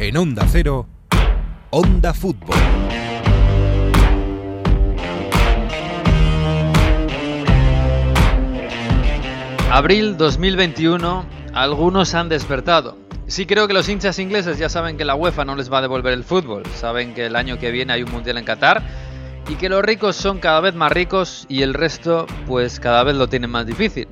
En Onda Cero, Onda Fútbol. Abril 2021, algunos han despertado. Sí creo que los hinchas ingleses ya saben que la UEFA no les va a devolver el fútbol, saben que el año que viene hay un mundial en Qatar y que los ricos son cada vez más ricos y el resto pues cada vez lo tienen más difícil.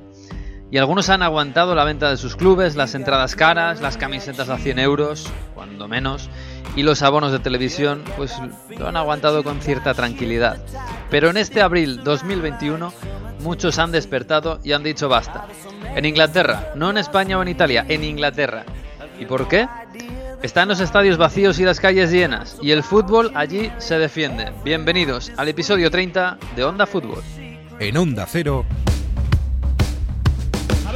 Y algunos han aguantado la venta de sus clubes, las entradas caras, las camisetas a 100 euros, cuando menos, y los abonos de televisión, pues lo han aguantado con cierta tranquilidad. Pero en este abril 2021 muchos han despertado y han dicho basta. En Inglaterra, no en España o en Italia, en Inglaterra. ¿Y por qué? Están los estadios vacíos y las calles llenas, y el fútbol allí se defiende. Bienvenidos al episodio 30 de Onda Fútbol. En Onda Cero,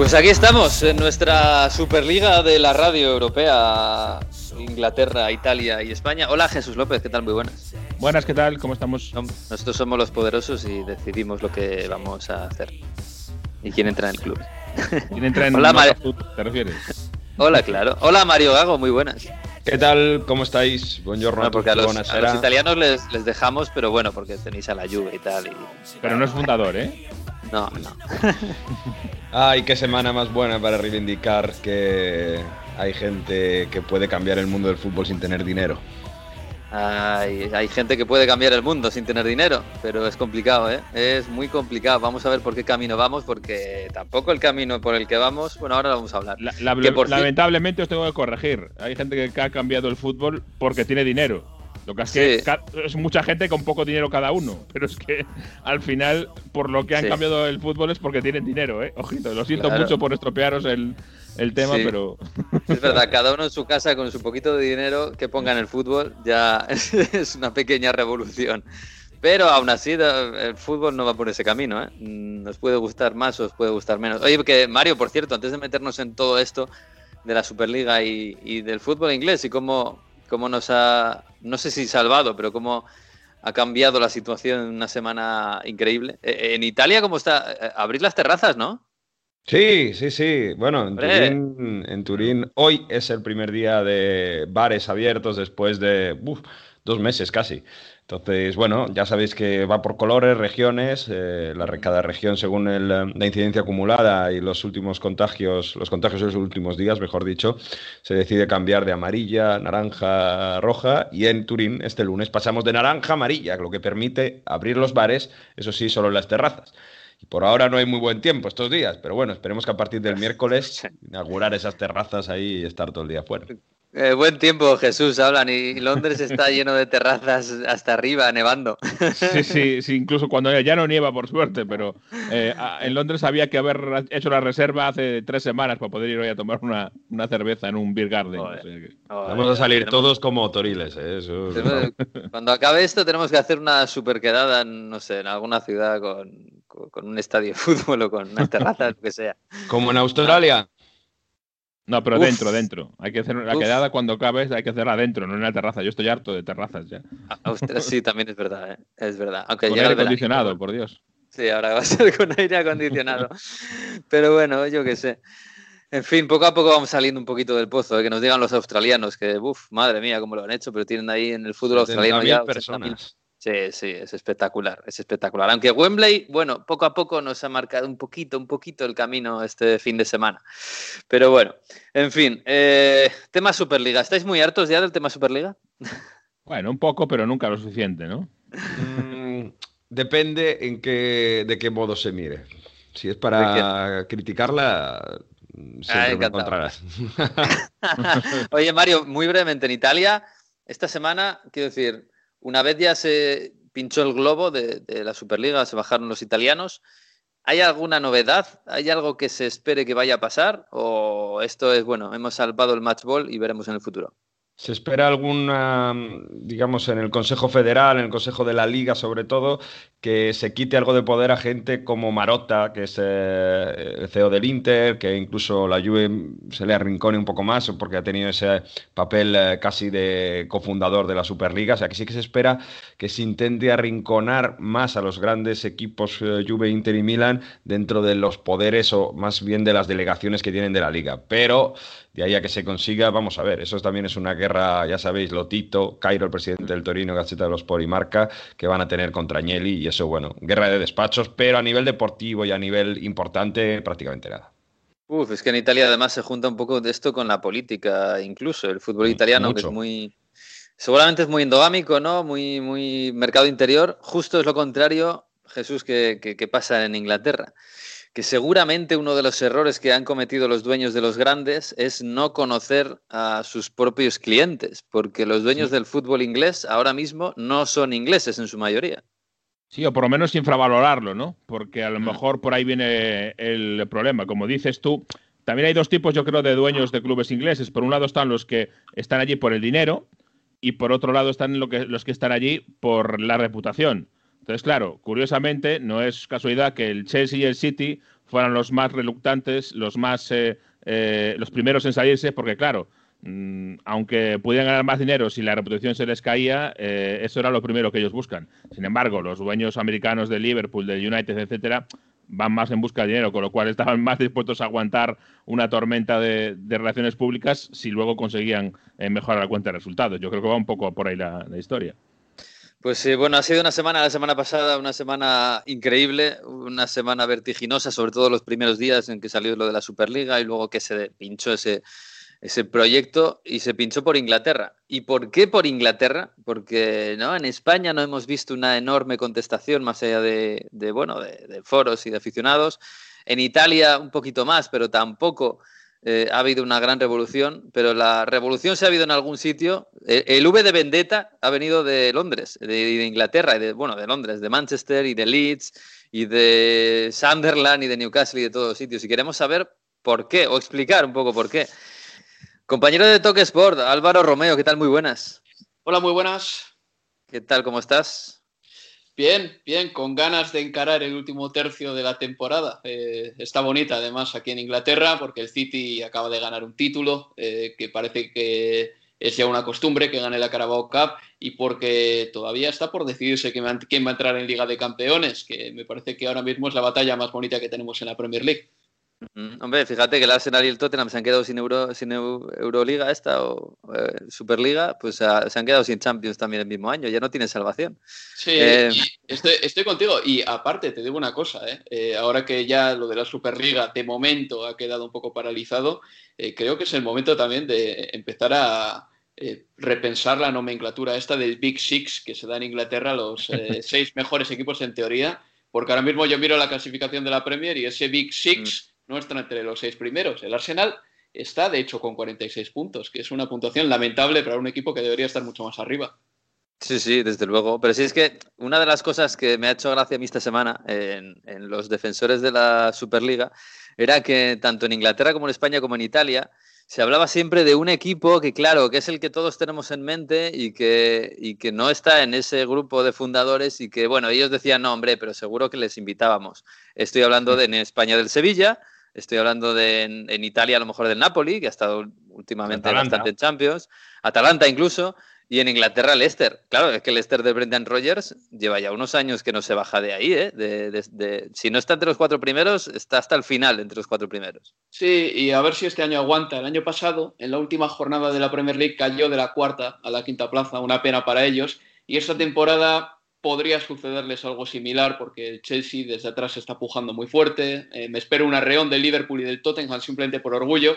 Pues aquí estamos, en nuestra Superliga de la radio europea, Inglaterra, Italia y España. Hola Jesús López, ¿qué tal? Muy buenas. Buenas, ¿qué tal? ¿Cómo estamos? Nosotros somos los poderosos y decidimos lo que vamos a hacer. ¿Y quién entra en el club? ¿Quién entra en Mario. Fútbol, ¿Te refieres? Hola, claro. Hola Mario Gago, muy buenas. ¿Qué tal? ¿Cómo estáis? Buongiorno a porque a los, a los italianos les, les dejamos, pero bueno, porque tenéis a la Juve y tal. Y... Pero no es fundador, ¿eh? No, no. Ay, qué semana más buena para reivindicar que hay gente que puede cambiar el mundo del fútbol sin tener dinero. Hay, hay gente que puede cambiar el mundo sin tener dinero, pero es complicado, ¿eh? Es muy complicado. Vamos a ver por qué camino vamos, porque tampoco el camino por el que vamos, bueno, ahora lo vamos a hablar. La- la- Que por ci- lamentablemente os tengo que corregir. Hay gente que ha cambiado el fútbol porque tiene dinero. Lo que es que Sí. es mucha gente con poco dinero cada uno. Pero es que al final, por lo que han Sí. cambiado el fútbol es porque tienen dinero, ¿eh? Ojito, lo siento Claro. mucho por estropearos el, el tema, Sí. pero. Es verdad, cada uno en su casa con su poquito de dinero que ponga en el fútbol ya es una pequeña revolución. Pero aún así, el fútbol no va por ese camino, ¿eh? Mm, Nos puede gustar más o os puede gustar menos. Oye, que Mario, por cierto, antes de meternos en todo esto de la Superliga y, y del fútbol inglés y cómo, cómo nos ha, no sé si salvado, pero cómo ha cambiado la situación en una semana increíble. Eh, En Italia, ¿cómo está? Eh, Abrir las terrazas, ¿no? Sí, sí, sí. Bueno, en. Turín, en Turín hoy es el primer día de bares abiertos después de uf, dos meses casi. Entonces, bueno, ya sabéis que va por colores, regiones, eh, cada región según eh, la incidencia acumulada y los últimos contagios, los contagios de los últimos días, mejor dicho, se decide cambiar de amarilla, naranja, roja y en Turín este lunes pasamos de naranja a amarilla, lo que permite abrir los bares, eso sí, solo en las terrazas. Y por ahora no hay muy buen tiempo estos días, pero bueno, esperemos que a partir del miércoles inaugurar esas terrazas ahí y estar todo el día fuera. Eh, buen tiempo, Jesús, hablan. Y Londres está lleno de terrazas hasta arriba, nevando. Sí, sí, sí, incluso cuando ya no nieva, por suerte, pero eh, en Londres había que haber hecho la reserva hace tres semanas para poder ir hoy a tomar una, una cerveza en un beer garden. Joder. o sea que- Vamos a salir Tenemos- todos como toriles, ¿eh? Eso- Cuando acabe esto, tenemos que hacer una super quedada, en, no sé, en alguna ciudad con, con- un estadio de fútbol o con unas terrazas, lo que sea. Como en Australia. No, pero Uf. dentro, dentro. Hay que hacer la Uf. quedada cuando acabes, hay que hacerla dentro, no en la terraza. Yo estoy harto de terrazas ya. Sí, también es verdad, ¿eh? es verdad. Aunque Con aire acondicionado, por Dios. Sí, ahora va a ser con aire acondicionado. Pero bueno, yo qué sé. En fin, poco a poco vamos saliendo un poquito del pozo, ¿eh? que nos digan los australianos que, uff, madre mía, cómo lo han hecho, pero tienen ahí en el fútbol australiano 70.000 ya 80.000 personas. Sí, sí, es espectacular, es espectacular. Aunque Wembley, bueno, poco a poco nos ha marcado un poquito, un poquito el camino este fin de semana. Pero bueno, en fin, eh, tema Superliga. ¿Estáis muy hartos ya del tema Superliga? Bueno, un poco, pero nunca lo suficiente, ¿no? Mm, depende en qué, de qué modo se mire. Si es para criticarla, mm, siempre me encantado. encontrarás. Oye, Mario, muy brevemente, en Italia, esta semana, quiero decir, una vez ya se pinchó el globo de, la Superliga, se bajaron los italianos ¿Hay alguna novedad? ¿Hay algo que se espere que vaya a pasar? ¿O esto es, bueno, hemos salvado el match ball y veremos en el futuro? Se espera alguna, digamos, en el Consejo Federal, en el Consejo de la Liga sobre todo, que se quite algo de poder a gente como Marota, que es eh, el CEO del Inter, que incluso la Juve se le arrincone un poco más porque ha tenido ese papel eh, casi de cofundador de la Superliga. O sea, que sí que se espera que se intente arrinconar más a los grandes equipos eh, Juve, Inter y Milan dentro de los poderes o más bien de las delegaciones que tienen de la Liga. Pero de ahí a que se consiga, vamos a ver, eso también es una guerra, ya sabéis, Lotito, Cairo, el presidente del Torino, Gaceta de los Sport y Marca, que van a tener contra Agnelli y eso, bueno, guerra de despachos, pero a nivel deportivo y a nivel importante, prácticamente nada. Uf, es que en Italia además se junta un poco de esto con la política, incluso el fútbol mm, italiano, que es muy, seguramente es muy endogámico, ¿no? Muy, muy mercado interior. Justo es lo contrario, Jesús, que, que pasa en Inglaterra que seguramente uno de los errores que han cometido los dueños de los grandes es no conocer a sus propios clientes, porque los dueños del fútbol inglés ahora mismo no son ingleses en su mayoría. Sí, o por lo menos infravalorarlo, ¿no? Porque a lo mejor por ahí viene el problema. Como dices tú, también hay dos tipos, yo creo, de dueños de clubes ingleses. Por un lado están los que están allí por el dinero y por otro lado están los que están allí por la reputación. Entonces, claro, curiosamente, no es casualidad que el Chelsea y el City fueran los más reluctantes, los más eh, eh, los primeros en salirse, porque claro, mm, aunque pudieran ganar más dinero si la reputación se les caía, eh, eso era lo primero que ellos buscan. Sin embargo, los dueños americanos de Liverpool, del United, etcétera, van más en busca de dinero, con lo cual estaban más dispuestos a aguantar una tormenta de, relaciones públicas si luego conseguían mejorar la cuenta de resultados. Yo creo que va un poco por ahí la historia. Pues eh, bueno, ha sido una semana, la semana pasada, una semana increíble, una semana vertiginosa, sobre todo los primeros días en que salió lo de la Superliga y luego que se pinchó ese, ese proyecto y se pinchó por Inglaterra. ¿Y por qué por Inglaterra? Porque ¿no? en España no hemos visto una enorme contestación más allá de, bueno, de foros y de aficionados. En Italia un poquito más, pero tampoco eh, ha habido una gran revolución, pero la revolución se ha habido en algún sitio. El, V de Vendetta ha venido de Londres, de, Inglaterra, y de, bueno, de Londres, de Manchester y de Leeds y de Sunderland y de Newcastle y de todos los sitios. Y queremos saber por qué, o explicar un poco por qué. Compañero de Toque Sport, Álvaro Romeo, ¿qué tal? Muy buenas. Hola, muy buenas. ¿Qué tal? ¿Cómo estás? Bien, bien, con ganas de encarar el último tercio de la temporada. Eh, está bonita además aquí en Inglaterra porque el City acaba de ganar un título eh, que parece que es ya una costumbre que gane la Carabao Cup y porque todavía está por decidirse quién va a entrar en Liga de Campeones, que me parece que ahora mismo es la batalla más bonita que tenemos en la Premier League. Hombre, fíjate que el Arsenal y el Tottenham se han quedado sin, Euro, sin Euroliga esta o eh, Superliga, pues se han quedado sin Champions también el mismo año, ya no tienen salvación. Sí, eh, estoy, contigo y aparte te digo una cosa, ¿eh? ahora que ya lo de la Superliga de momento ha quedado un poco paralizado, creo que es el momento también de empezar a repensar la nomenclatura esta del Big Six que se da en Inglaterra, los seis mejores equipos en teoría, porque ahora mismo yo miro la clasificación de la Premier y ese Big Six... Mm no entre los seis primeros. El Arsenal está, de hecho, con 46 puntos, que es una puntuación lamentable para un equipo que debería estar mucho más arriba. Sí, sí, desde luego. Pero sí es que una de las cosas que me ha hecho gracia a mí esta semana en, los defensores de la Superliga era que tanto en Inglaterra como en España como en Italia se hablaba siempre de un equipo que, claro, que es el que todos tenemos en mente y que, y que no está en ese grupo de fundadores y que, bueno, ellos decían, no, hombre, pero seguro que les invitábamos. Estoy hablando de en España del Sevilla, Estoy hablando de en, Italia a lo mejor del Napoli, que ha estado últimamente bastante en Champions, Atalanta incluso, y en Inglaterra Leicester. Claro, es que el Leicester de Brendan Rodgers lleva ya unos años que no se baja de ahí, ¿eh? De, si no está entre los cuatro primeros, está hasta el final entre los cuatro primeros. Sí, y a ver si este año aguanta. El año pasado, en la última jornada de la Premier League, cayó de la cuarta a la quinta plaza, una pena para ellos. Y esta temporada podría sucederles algo similar porque el Chelsea desde atrás está pujando muy fuerte. Eh, me espero un arreón del Liverpool y del Tottenham simplemente por orgullo.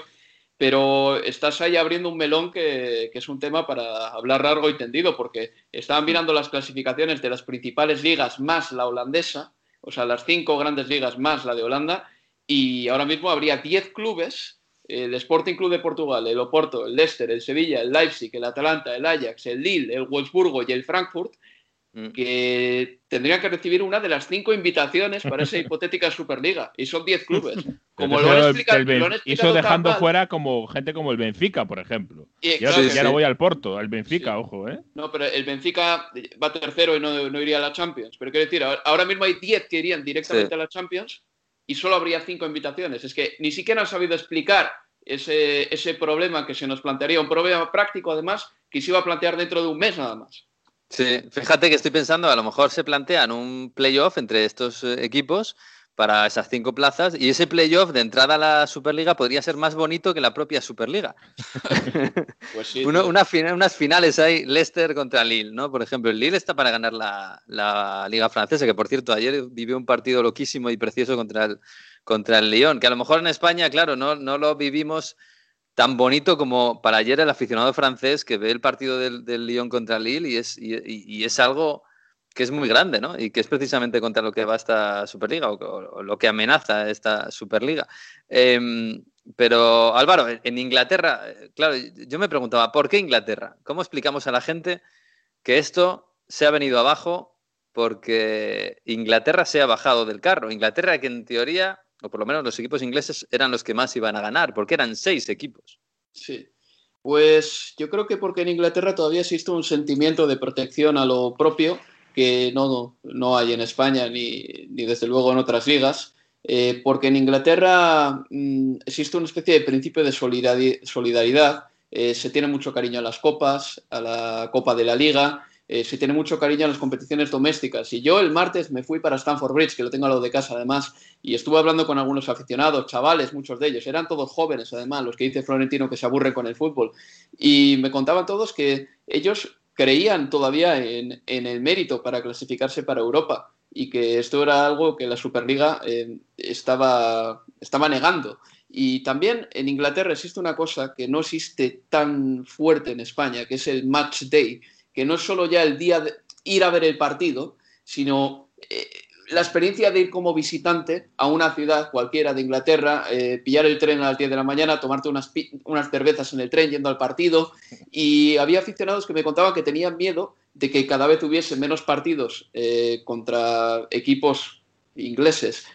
Pero estás ahí abriendo un melón que, es un tema para hablar largo y tendido, porque estaban mirando las clasificaciones de las principales ligas más la holandesa, o sea, las cinco grandes ligas más la de Holanda, y ahora mismo habría diez clubes el Sporting Club de Portugal, el Oporto, el Leicester, el Sevilla, el Leipzig, el Atalanta, el Ajax, el Lille, el Wolfsburgo y el Frankfurt. Que tendrían que recibir una de las cinco invitaciones para esa hipotética Superliga. Y son diez clubes. Como lo han, explicado, Y eso dejando fuera como gente como el Benfica, por ejemplo. Y, ya no voy al Porto, al Benfica, ojo, ¿eh? No, pero el Benfica va tercero y no, no iría a la Champions. Pero quiero decir, ahora mismo hay diez que irían directamente a la Champions y solo habría cinco invitaciones. Es que ni siquiera han sabido explicar ese, ese problema que se nos plantearía, un problema práctico además, que se iba a plantear dentro de un mes nada más. Sí, fíjate que estoy pensando, a lo mejor se plantean un playoff entre estos eh, equipos para esas cinco plazas y ese playoff de entrada a la Superliga podría ser más bonito que la propia Superliga. pues sí, unas finales hay Leicester contra Lille, ¿no? Por ejemplo, el Lille está para ganar la, Liga Francesa, que por cierto ayer vivió un partido loquísimo y precioso contra el, contra el Lyon, que a lo mejor en España, claro, no, no lo vivimos tan bonito como para ayer el aficionado francés que ve el partido del, del Lyon contra Lille y es, y es algo que es muy grande, ¿no? Y que es precisamente contra lo que va esta Superliga o, lo que amenaza esta Superliga. Em, pero Álvaro, en Inglaterra, eh, claro, yo me preguntaba, ¿por qué Inglaterra? ¿Cómo explicamos a la gente que esto se ha venido abajo porque Inglaterra se ha bajado del carro? Inglaterra que en teoría, o por lo menos los equipos ingleses eran los que más iban a ganar, porque eran seis equipos. Sí. Pues yo creo que porque en Inglaterra todavía existe un sentimiento de protección a lo propio que no, no hay en España ni, ni, desde luego en otras ligas, eh, porque en Inglaterra mm, existe una especie de principio de solidaridad, eh, se tiene mucho cariño a las copas, a la Copa de la Liga, eh, se tiene mucho cariño a las competiciones domésticas. Y yo el martes me fui para Stanford Bridge, que lo tengo a lo de casa además, y estuve hablando con algunos aficionados, chavales, muchos de ellos, eran todos jóvenes además, los que dice Florentino que se aburren con el fútbol. Y me contaban todos que ellos creían todavía en, el mérito para clasificarse para Europa y que esto era algo que la Superliga eh, estaba, estaba negando. Y también en Inglaterra existe una cosa que no existe tan fuerte en España, que es el match day, que no es solo ya el día de ir a ver el partido, sino eh, la experiencia de ir como visitante a una ciudad cualquiera de Inglaterra, eh, pillar el tren a las 10 de la mañana, tomarte unas, unas cervezas en el tren yendo al partido. Y había aficionados que me contaban que tenían miedo de que cada vez hubiese menos partidos eh, contra equipos ingleses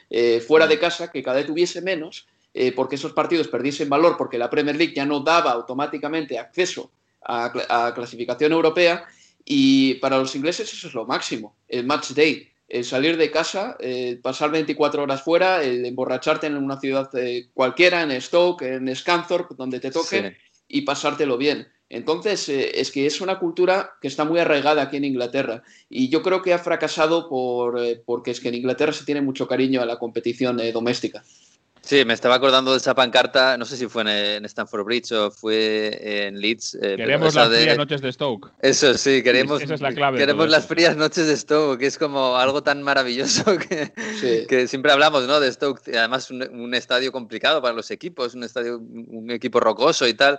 fuera de casa, que cada vez hubiese menos, porque esos partidos perdiesen valor, porque la Premier League ya no daba automáticamente acceso a, a clasificación europea. Y para los ingleses eso es lo máximo, el match day el salir de casa, eh, pasar 24 horas fuera, el emborracharte en una ciudad eh, cualquiera, en Stoke, en Scunthorpe, donde te toque, y pasártelo bien. Entonces, eh, es que es una cultura que está muy arraigada aquí en Inglaterra y yo creo que ha fracasado por, porque es que en Inglaterra se tiene mucho cariño a la competición doméstica. Sí, me estaba acordando de esa pancarta, no sé si fue en, Stanford Bridge o fue en Leeds. Eh, queremos las frías noches de Stoke. Eso sí, queremos, queremos las frías noches de Stoke, que es como algo tan maravilloso que, que siempre hablamos ¿no? de Stoke. Además, un, un estadio complicado para los equipos, un estadio, un equipo rocoso y tal.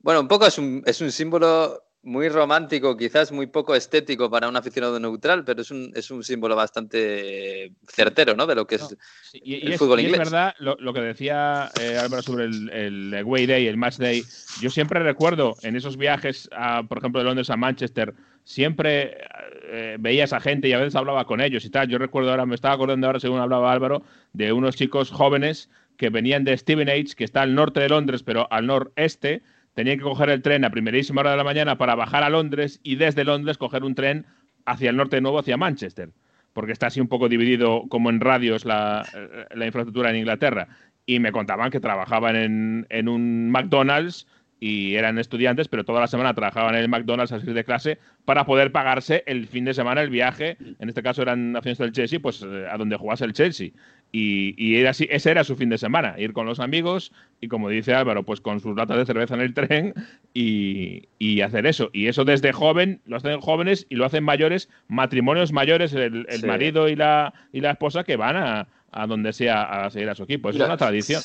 Bueno, un poco es un, es un símbolo muy romántico, quizás muy poco estético para un aficionado neutral, pero es un, es un símbolo bastante certero ¿no? de lo que es el fútbol inglés. es verdad lo, que decía eh, Álvaro sobre el, el Way Day, el Match Day. Yo siempre recuerdo en esos viajes, por ejemplo, de Londres a Manchester, siempre eh, veía a esa gente y a veces hablaba con ellos y tal. Yo recuerdo ahora, me estaba acordando ahora, según hablaba Álvaro, de unos chicos jóvenes que venían de Stevenage, que está al norte de Londres, pero al noreste, tenían que coger el tren a primerísima hora de la mañana para bajar a Londres y desde Londres coger un tren hacia el norte de nuevo, hacia Manchester, porque está así un poco dividido como en radios la, eh, la infraestructura en Inglaterra. Y me contaban que trabajaban en, en un McDonald's y eran estudiantes, pero toda la semana trabajaban en el McDonald's a salir de clase para poder pagarse el fin de semana el viaje. En este caso eran accionistas del Chelsea, pues eh, a donde jugase el Chelsea. Y, era así, ese era su fin de semana, ir con los amigos y, como dice Álvaro, pues con sus latas de cerveza en el tren y, hacer eso. Y eso desde joven, lo hacen jóvenes y lo hacen mayores, matrimonios mayores, el, marido y la, y la esposa que van a, a donde sea a seguir a su equipo. es una tradición.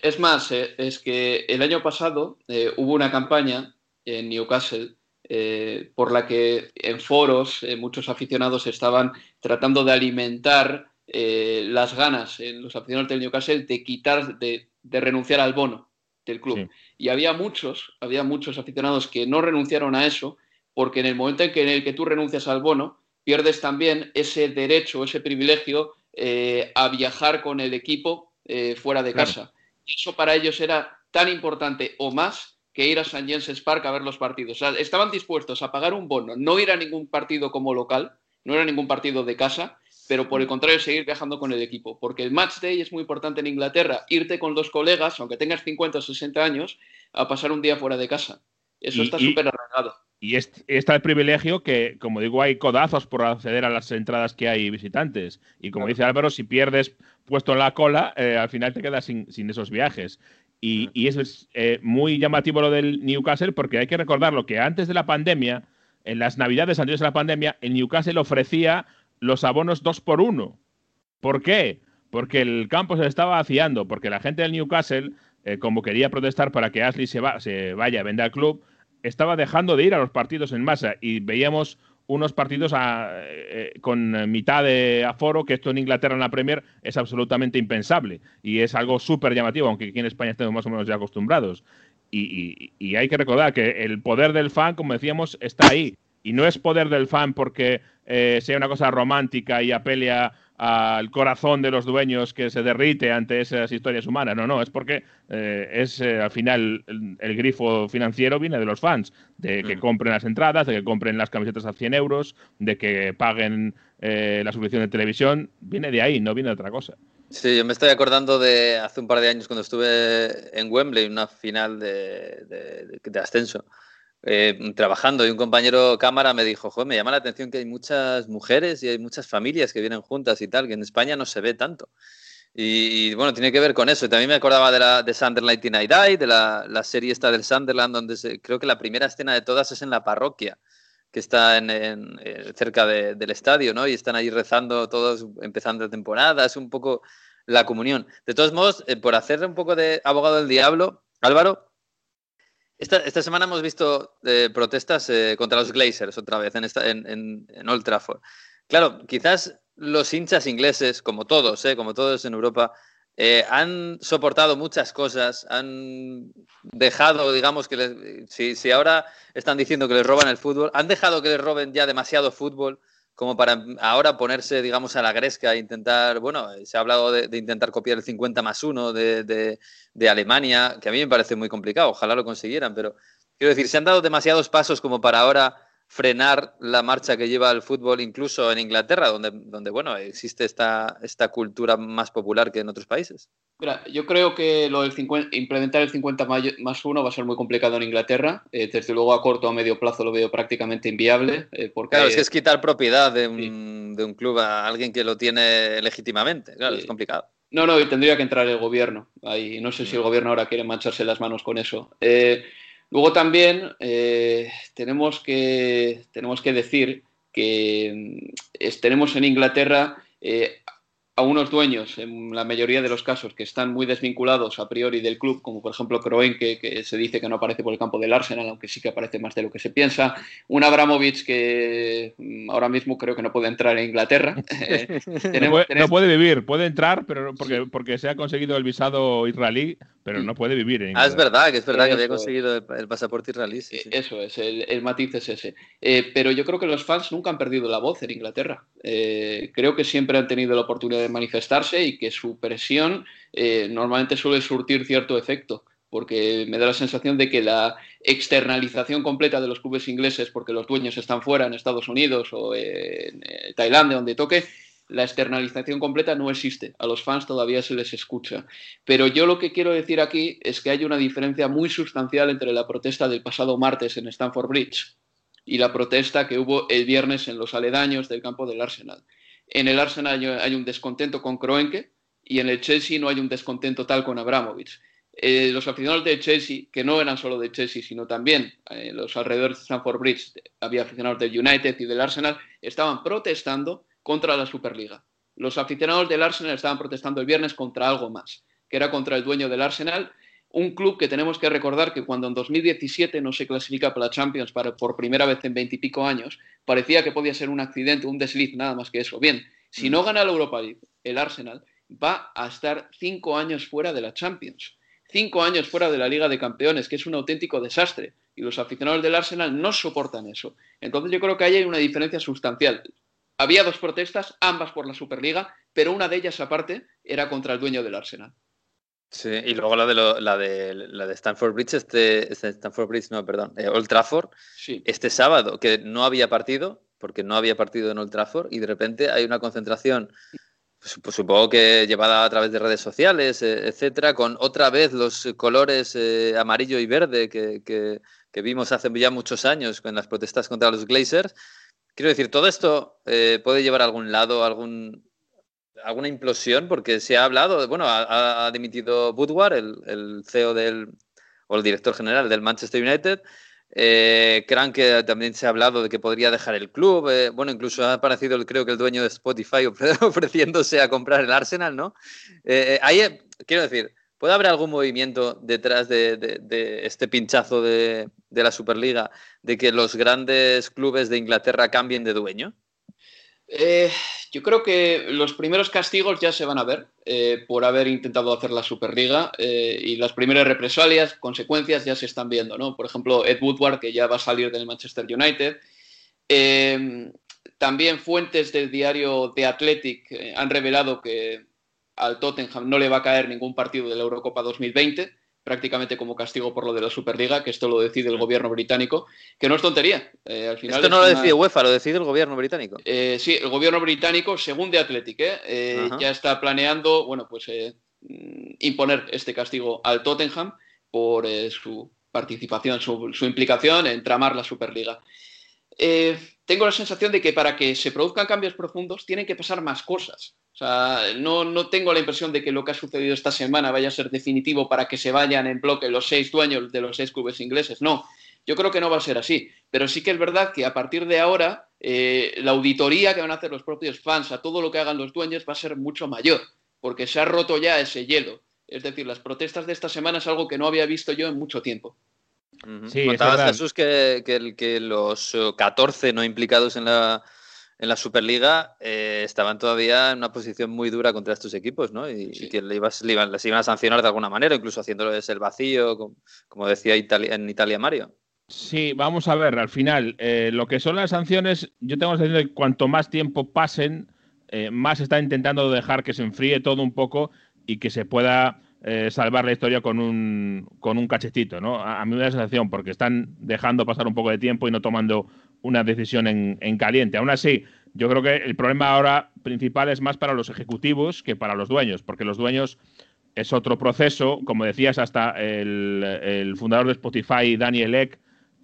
Es más, eh, es que el año pasado eh, hubo una campaña en Newcastle eh, por la que en foros muchos aficionados estaban tratando de alimentar las ganas en los aficionados del Newcastle de quitar, de, renunciar al bono del club. Y había muchos, había muchos aficionados que no renunciaron a eso porque en el momento en que, en el que tú renuncias al bono, pierdes también ese derecho, ese privilegio eh, a viajar con el equipo eh, fuera de casa. Y eso para ellos era tan importante o más que ir a St. James's Park a ver los partidos. estaban dispuestos a pagar un bono, no ir a ningún partido como local, no era ningún partido de casa, pero por el contrario seguir viajando con el equipo, porque el match day es muy importante en Inglaterra, irte con dos colegas, aunque tengas 50 o 60 años, a pasar un día fuera de casa. Eso está súper arreglado. Y está el privilegio que, como digo, hay codazos por acceder a las entradas que hay visitantes. Y como dice Álvaro, si pierdes puesto en la cola, eh, al final te quedas sin, esos viajes. Y, eso es eh, muy llamativo lo del Newcastle, porque hay que recordarlo que antes de la pandemia, en las navidades anteriores a la pandemia, el Newcastle ofrecía los abonos dos por uno. ¿Por qué? Porque el campo se estaba vaciando, porque la gente del Newcastle, eh, como quería protestar para que Ashley se, se vaya a vender al club, estaba dejando de ir a los partidos en masa y veíamos unos partidos eh, con mitad de aforo, que esto en Inglaterra en la Premier es absolutamente impensable y es algo súper llamativo, aunque aquí en España estemos más o menos ya acostumbrados. Y, hay que recordar que el poder del fan, como decíamos, está ahí. Y no es poder del fan porque eh, sea una cosa romántica y apele a, al corazón de los dueños que se derrite ante esas historias humanas. No, no, es porque eh, es eh, al final el, grifo financiero viene de los fans, de que mm. compren las entradas, de que compren las camisetas a 100 euros, de que paguen eh, la suscripción de televisión, viene de ahí, no viene de otra cosa. Sí, yo me estoy acordando de hace un par de años cuando estuve en Wembley, una final de ascenso. Eh, trabajando y un compañero cámara me dijo, Joder, me llama la atención que hay muchas mujeres y hay muchas familias que vienen juntas y tal, que en España no se ve tanto. Y, bueno, tiene que ver con eso. También me acordaba de, la, de Sunderland I Die, de la, la, serie esta del Sunderland, donde creo que la primera escena de todas es en la parroquia, que está en, eh, cerca del estadio, ¿no? Y están ahí rezando todos, empezando la temporada, es un poco la comunión. De todos modos, eh, por hacer un poco de abogado del diablo, Álvaro, esta, semana hemos visto eh, protestas eh, contra los Glazers otra vez en, esta, Old Trafford. Claro, quizás los hinchas ingleses, como todos, eh, como todos en Europa, han soportado muchas cosas, han dejado, digamos, que si, si, ahora están diciendo que les roban el fútbol, han dejado que les roben ya demasiado fútbol como para ahora ponerse, digamos, a la gresca e intentar, bueno, se ha hablado de, intentar copiar el 50 más 1 de, de, Alemania, que a mí me parece muy complicado, ojalá lo consiguieran, pero quiero decir, se han dado demasiados pasos como para ahora frenar la marcha que lleva el fútbol, incluso en Inglaterra, donde, donde bueno, existe esta, esta cultura más popular que en otros países? Mira, yo creo que lo del implementar el 50 más 1 va a ser muy complicado en Inglaterra. Eh, desde luego a corto o a medio plazo lo veo prácticamente inviable. Eh, porque, claro, es que es quitar propiedad de un, de un, club a alguien que lo tiene legítimamente. Claro, es complicado. No, no, tendría que entrar el gobierno. Ahí, no sé si el gobierno ahora quiere mancharse las manos con eso. Eh, Luego también eh, tenemos, que, tenemos que decir que mm, tenemos en Inglaterra eh, a unos dueños, en la mayoría de los casos, que están muy desvinculados a priori del club, como por ejemplo Kroenke, que se dice que no aparece por el campo del Arsenal, aunque sí que aparece más de lo que se piensa. Un Abramovich que mm, ahora mismo creo que no puede entrar en Inglaterra. no, puede, vivir, puede entrar, pero porque, porque se ha conseguido el visado israelí, pero no puede vivir en Inglaterra. Ah, es verdad, que es verdad que había conseguido el, pasaporte israelí. Eh, eso es, el, matiz es ese. Eh, pero yo creo que los fans nunca han perdido la voz en Inglaterra. Eh, creo que siempre han tenido la oportunidad de manifestarse y que su presión eh, normalmente suele surtir cierto efecto, porque me da la sensación de que la externalización completa de los clubes ingleses, porque los dueños están fuera en Estados Unidos o en eh, Tailandia, donde toque, la externalización completa no existe. A los fans todavía se les escucha. Pero yo lo que quiero decir aquí es que hay una diferencia muy sustancial entre la protesta del pasado martes en Stamford Bridge y la protesta que hubo el viernes en los aledaños del campo del Arsenal. En el Arsenal hay un descontento con Kroenke y en el Chelsea no hay un descontento tal con Abramovich. Eh, los aficionados de Chelsea, que no eran solo de Chelsea, sino también eh, los alrededores de Stamford Bridge, había aficionados del United y del Arsenal, estaban protestando contra la Superliga. Los aficionados del Arsenal estaban protestando el viernes contra algo más, que era contra el dueño del Arsenal un club que tenemos que recordar que cuando en 2017 no se clasifica para la Champions para, por primera vez en veintipico años, parecía que podía ser un accidente, un desliz, nada más que eso. Bien, si mm. no gana la Europa League, el Arsenal va a estar cinco años fuera de la Champions, cinco años fuera de la Liga de Campeones, que es un auténtico desastre. Y los aficionados del Arsenal no soportan eso. Entonces yo creo que ahí hay una diferencia sustancial. había dos protestas, ambas por la Superliga, pero una de ellas aparte era contra el dueño del Arsenal. Sí, y luego la de, la de, la de Stanford Bridge, este, este, Stanford Bridge, no, perdón, eh, Old Trafford, Sí. este sábado, que no había partido, porque no había partido en Old Trafford, y de repente hay una concentración, pues, pues supongo que llevada a través de redes sociales, eh, etcétera, con otra vez los colores eh, amarillo y verde que, que- que vimos hace ya muchos años con las protestas contra los Glazers. Quiero decir, todo esto puede llevar a algún lado, algún, alguna implosión, porque se ha hablado, bueno, ha- ha, dimitido Woodward, el, el CEO del, o el director general del Manchester United. Eh, que también se ha hablado de que podría dejar el club. eh, bueno, incluso ha aparecido, creo que el dueño de Spotify ofre- ofreciéndose a comprar el Arsenal, ¿no? Eh, eh, ahí, eh, quiero decir, ¿puede haber algún movimiento detrás de, de- de este pinchazo de, de la Superliga de que los grandes clubes de Inglaterra cambien de dueño? Eh, yo creo que los primeros castigos ya se van a ver eh, por haber intentado hacer la Superliga eh, y las primeras represalias, consecuencias ya se están viendo, ¿no? Por ejemplo, Ed Woodward, que ya va a salir del Manchester United. Eh, también fuentes del diario The Athletic eh, han revelado que al Tottenham no le va a caer ningún partido de la Eurocopa 2020, prácticamente como castigo por lo de la Superliga, que esto lo decide el gobierno británico, que no es tontería. Eh, al final Esto es no lo una- decide UEFA, lo decide el gobierno británico. eh, sí, el gobierno británico, según The Athletic, ¿eh? Eh, ya está planeando, bueno, pues eh, mm, imponer este castigo al Tottenham por su participación, su, su implicación en tramar la Superliga. Tengo la sensación de que para que se produzcan cambios profundos tienen que pasar más cosas. O sea, no, no tengo la impresión de que lo que ha sucedido esta semana vaya a ser definitivo para que se vayan en bloque los seis dueños de los seis clubes ingleses. No, yo creo que no va a ser así. Pero sí que es verdad que a partir de ahora eh, la auditoría que van a hacer los propios fans a todo lo que hagan los dueños va a ser mucho mayor, porque se ha roto ya ese hielo. Es decir, las protestas de esta semana es algo que no había visto yo en mucho tiempo. Sí, Contabas. Jesús, que, que que los eh, 14 no implicados en la, en la Superliga eh, estaban todavía en una posición muy dura contra estos equipos, ¿no? Y, Sí. y que le ibas- le iban, les iban a sancionar de alguna manera, incluso haciéndoles el vacío, com- como, decía en Italia Mario. Sí, vamos a ver, al final, eh, lo que son las sanciones, yo tengo la sensación de que cuanto más tiempo pasen, eh, más está intentando dejar que se enfríe todo un poco y que se pueda eh, salvar la historia con un, con un cachetito, ¿no? A, a mí me da la sensación, porque están dejando pasar un poco de tiempo y no tomando una decisión en, en caliente. Aún así, yo creo que el problema ahora principal es más para los ejecutivos que para los dueños, porque los dueños es otro proceso, como decías, hasta el, el fundador de Spotify, Daniel Eck,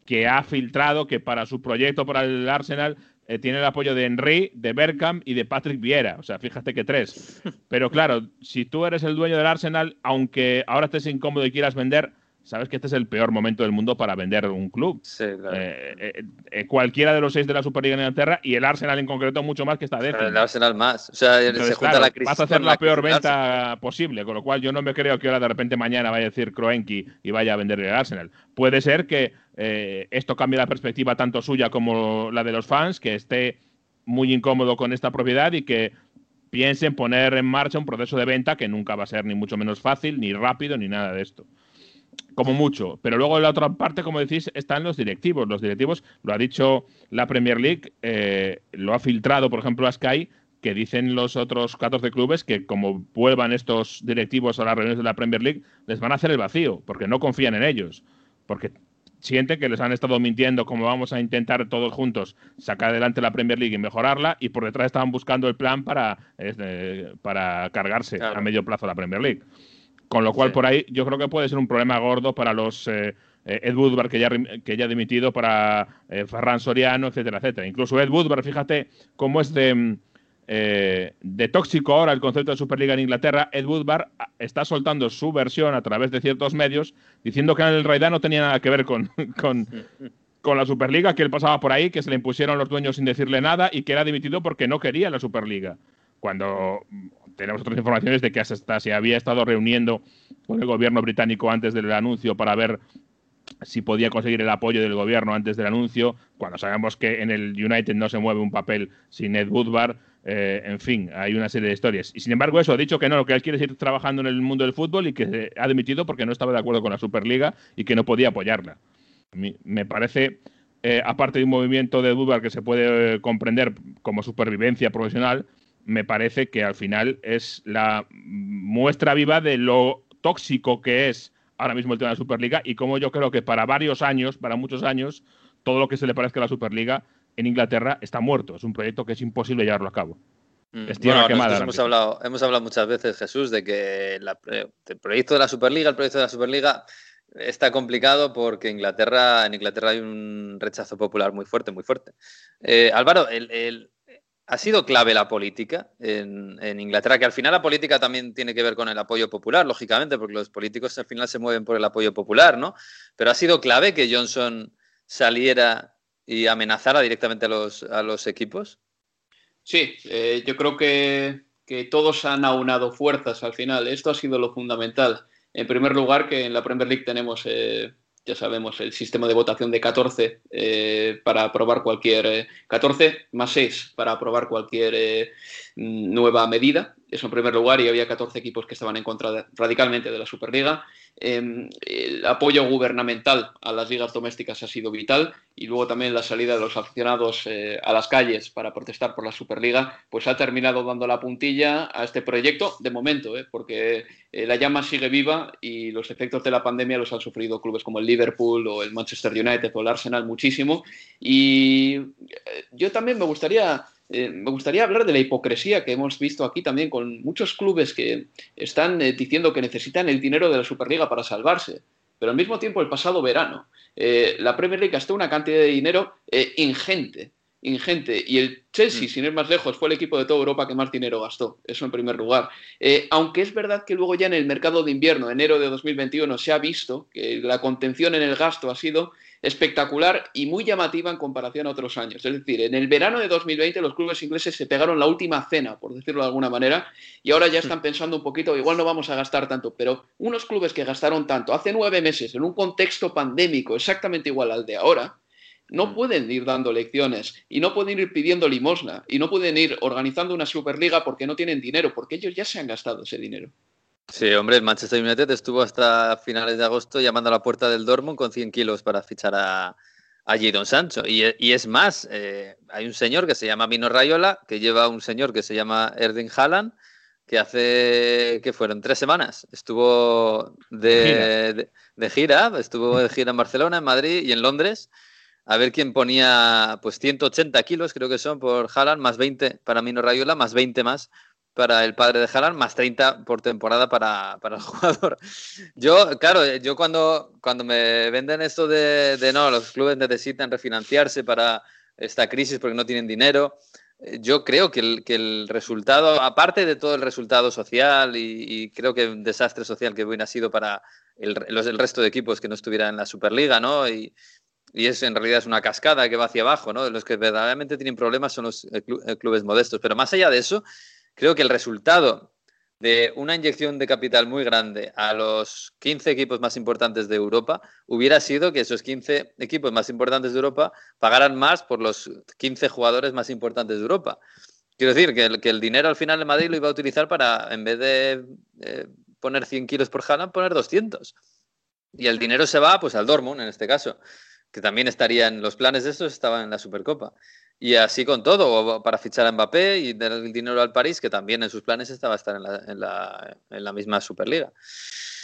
que ha filtrado que para su proyecto para el Arsenal eh, tiene el apoyo de Henry, de Bergkamp y de Patrick Vieira. O sea, fíjate que tres. Pero claro, si tú eres el dueño del Arsenal, aunque ahora estés incómodo y quieras vender, sabes que este es el peor momento del mundo para vender un club. Sí, claro. Eh, eh, eh, cualquiera de los seis de la Superliga en Inglaterra y el Arsenal en concreto mucho más que está décimo. el Arsenal más. O sea, Entonces, se junta claro, la crisis. vas a hacer la peor venta posible, con lo cual yo no me creo que ahora de repente mañana vaya a decir Kroenke y vaya a vender el Arsenal. Puede ser que eh, esto cambie la perspectiva tanto suya como la de los fans, que esté muy incómodo con esta propiedad y que piensen poner en marcha un proceso de venta que nunca va a ser ni mucho menos fácil, ni rápido, ni nada de esto. Como mucho. Pero luego en la otra parte, como decís, están los directivos. Los directivos, lo ha dicho la Premier League, eh, lo ha filtrado, por ejemplo, a Sky, que dicen los otros 14 clubes que como vuelvan estos directivos a las reuniones de la Premier League, les van a hacer el vacío, porque no confían en ellos. Porque sienten que les han estado mintiendo como vamos a intentar todos juntos sacar adelante la Premier League y mejorarla, y por detrás estaban buscando el plan para, eh, para cargarse Claro. a medio plazo la Premier League. Con lo cual, Sí. por ahí, yo creo que puede ser un problema gordo para los eh, eh, Ed Woodward, que ya, que ya ha dimitido, para eh, Ferran Soriano, etcétera, etcétera. Incluso Ed Woodward, fíjate cómo es de, mm, eh, de tóxico ahora el concepto de Superliga en Inglaterra. Ed Woodward ah, está soltando su versión a través de ciertos medios, diciendo que en realidad no tenía nada que ver con, con, con la Superliga, que él pasaba por ahí, que se le impusieron los dueños sin decirle nada y que era dimitido porque no quería la Superliga. Cuando tenemos otras informaciones de que hasta se había estado reuniendo con el gobierno británico antes del anuncio para ver si podía conseguir el apoyo del gobierno antes del anuncio, cuando sabemos que en el United no se mueve un papel sin Ed Woodward, eh, en fin, hay una serie de historias. Y sin embargo, eso ha dicho que no, lo que él quiere es ir trabajando en el mundo del fútbol y que ha dimitido porque no estaba de acuerdo con la Superliga y que no podía apoyarla. Me parece eh, aparte de un movimiento de duda que se puede eh, comprender como supervivencia profesional, me parece que al final es la muestra viva de lo tóxico que es ahora mismo el tema de la Superliga y como yo creo que para varios años, para muchos años, todo lo que se le parezca a la Superliga en Inglaterra está muerto. Es un proyecto que es imposible llevarlo a cabo. Mm. Es tierra quemada. Hemos hablado, hemos hablado muchas veces, Jesús, de que el proyecto de la Superliga, el proyecto de la Superliga está complicado porque Inglaterra, en Inglaterra hay un rechazo popular muy fuerte, muy fuerte. Eh, Álvaro, ha sido clave la política en, Inglaterra, que al final la política también tiene que ver con el apoyo popular, lógicamente, porque los políticos al final se mueven por el apoyo popular, ¿no? Pero ha sido clave que Johnson saliera y amenazara directamente a los, equipos. Sí, eh, yo creo que, que todos han aunado fuerzas al final. Esto ha sido lo fundamental. En primer lugar, que en la Premier League tenemos, eh, ya sabemos, el sistema de votación de 14 eh, para aprobar cualquier, 14 eh, más 6 para aprobar cualquier nueva medida. Eso en primer lugar, y había 14 equipos que estaban en contra radicalmente de la Superliga. Em, el apoyo gubernamental a las ligas domésticas ha sido vital y luego también la salida de los aficionados eh, a las calles para protestar por la Superliga, pues ha terminado dando la puntilla a este proyecto de momento, eh, porque eh, la llama sigue viva y los efectos de la pandemia los han sufrido clubes como el Liverpool o el Manchester United o el Arsenal muchísimo. Y yo también me gustaría eh, me gustaría hablar de la hipocresía que hemos visto aquí también con muchos clubes que están eh, diciendo que necesitan el dinero de la Superliga para salvarse. Pero al mismo tiempo, el pasado verano, eh, la Premier League gastó una cantidad de dinero ingente, ingente. Y el Chelsea, mm. sin ir más lejos, fue el equipo de toda Europa que más dinero gastó. Eso en primer lugar. aunque es verdad que luego ya en el mercado de invierno, enero de 2021, se ha visto que la contención en el gasto ha sido espectacular y muy llamativa en comparación a otros años. Es decir, en el verano de 2020 los clubes ingleses se pegaron la última cena, por decirlo de alguna manera, y ahora ya están pensando un poquito, igual no vamos a gastar tanto, pero unos clubes que gastaron tanto hace nueve meses en un contexto pandémico exactamente igual al de ahora, no mm. pueden ir dando lecciones y no pueden ir pidiendo limosna y no pueden ir organizando una Superliga porque no tienen dinero, porque ellos ya se han gastado ese dinero. Sí, hombre, el Manchester United estuvo hasta finales de agosto llamando a la puerta del Dortmund con 100 kilos para fichar a, a Jadon Sancho. Y, es más, eh, hay un señor que se llama Mino Rayola, que lleva a un señor que se llama Erding Haaland, que hace, que fueron tres semanas, estuvo de, de, gira, estuvo de gira en Barcelona, en Madrid y en Londres, a ver quién ponía pues 180 kilos, creo que son, por Haaland, más 20 para Mino Rayola, más 20 más para el padre de Haaland, más 30 por temporada para, el jugador. Yo, claro, yo cuando, cuando me venden esto de, no, los clubes necesitan refinanciarse para esta crisis porque no tienen dinero, eh, yo creo que el, que el resultado, aparte de todo el resultado social y, creo que un desastre social que hubiera sido para el, los, el resto de equipos que no estuvieran en la Superliga, ¿no? Y, y es en realidad es una cascada que va hacia abajo, ¿no? Los que verdaderamente tienen problemas son los eh, eh, clubes modestos. Pero más allá de eso, creo que el resultado de una inyección de capital muy grande a los 15 equipos más importantes de Europa hubiera sido que esos 15 equipos más importantes de Europa pagaran más por los 15 jugadores más importantes de Europa. Quiero decir que el, dinero al final de Madrid lo iba a utilizar para, en vez de eh, poner 100 kilos por Haaland, poner 200. Y el dinero se va pues al Dortmund, en este caso, que también estaría en los planes de estos, estaba en la Supercopa. Y así con todo, para fichar a Mbappé y dar el dinero al París, que también en sus planes estaba estar en la, en la, en la misma Superliga.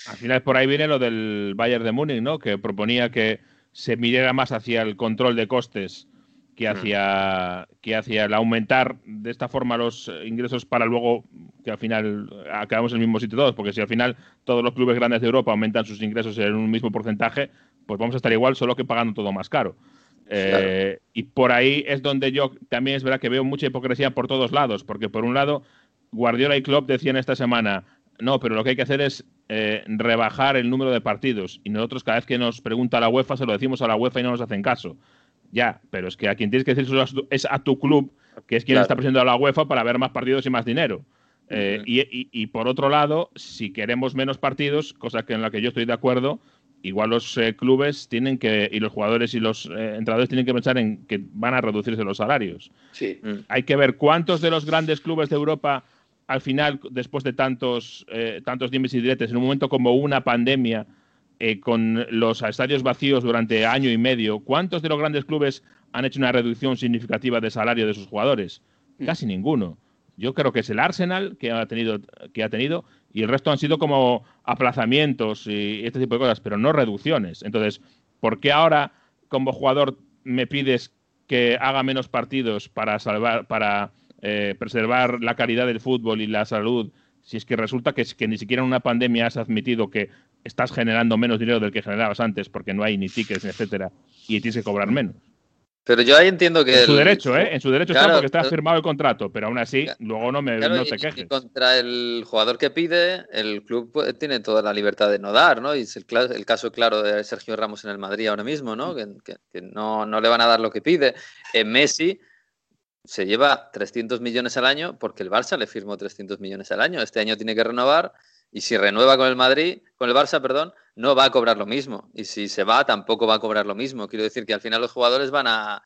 Al final por ahí viene lo del Bayern de Múnich, ¿no? Que proponía que se mirara más hacia el control de costes que mm. hacia, que hacia el aumentar de esta forma los ingresos para luego que al final acabamos en el mismo sitio todos, porque si al final todos los clubes grandes de Europa aumentan sus ingresos en un mismo porcentaje, pues vamos a estar igual, solo que pagando todo más caro. Eh, y por ahí es donde yo también es verdad que veo mucha hipocresía por todos lados, porque por un lado, Guardiola y Klopp decían esta semana, no, pero lo que hay que hacer es eh, rebajar el número de partidos. Y nosotros cada vez que nos pregunta la UEFA se lo decimos a la UEFA y no nos hacen caso. Ya, pero es que a quien tienes que decir eso es a tu club, que es quien está presentando a la UEFA para ver más partidos y más dinero. Eh, y, por otro lado, si queremos menos partidos, cosa que en la que yo estoy de acuerdo, igual los eh, clubes tienen que, y los jugadores y los eh, entrenadores tienen que pensar en que van a reducirse los salarios. Sí. Mm. Hay que ver cuántos de los grandes clubes de Europa, al final, después de tantos, eh, tantos dimes y diretes, en un momento como una pandemia, eh, con los estadios vacíos durante año y medio, ¿cuántos de los grandes clubes han hecho una reducción significativa de salario de sus jugadores? Mm. Casi ninguno. Yo creo que es el Arsenal que ha tenido, que ha tenido y el resto han sido como aplazamientos y este tipo de cosas, pero no reducciones. Entonces, ¿por qué ahora como jugador me pides que haga menos partidos para salvar, para eh, preservar la calidad del fútbol y la salud? Si es que resulta que, que ni siquiera en una pandemia has admitido que estás generando menos dinero del que generabas antes porque no hay ni tickets, etcétera, y tienes que cobrar menos. Pero yo ahí entiendo que. En su derecho, ¿eh? En su derecho está porque está firmado el contrato, pero aún así, luego no, me, no te quejes. Y contra el jugador que pide, el club pues, tiene toda la libertad de no dar, ¿no? Y es el, el caso claro de Sergio Ramos en el Madrid ahora mismo, ¿no? Que, no, no, le van a dar lo que pide. En Messi se lleva 300 millones al año porque el Barça le firmó 300 millones al año. Este año tiene que renovar y si renueva con el Madrid, con el Barça, perdón, no va a cobrar lo mismo. Y si se va, tampoco va a cobrar lo mismo. Quiero decir que al final los jugadores van a...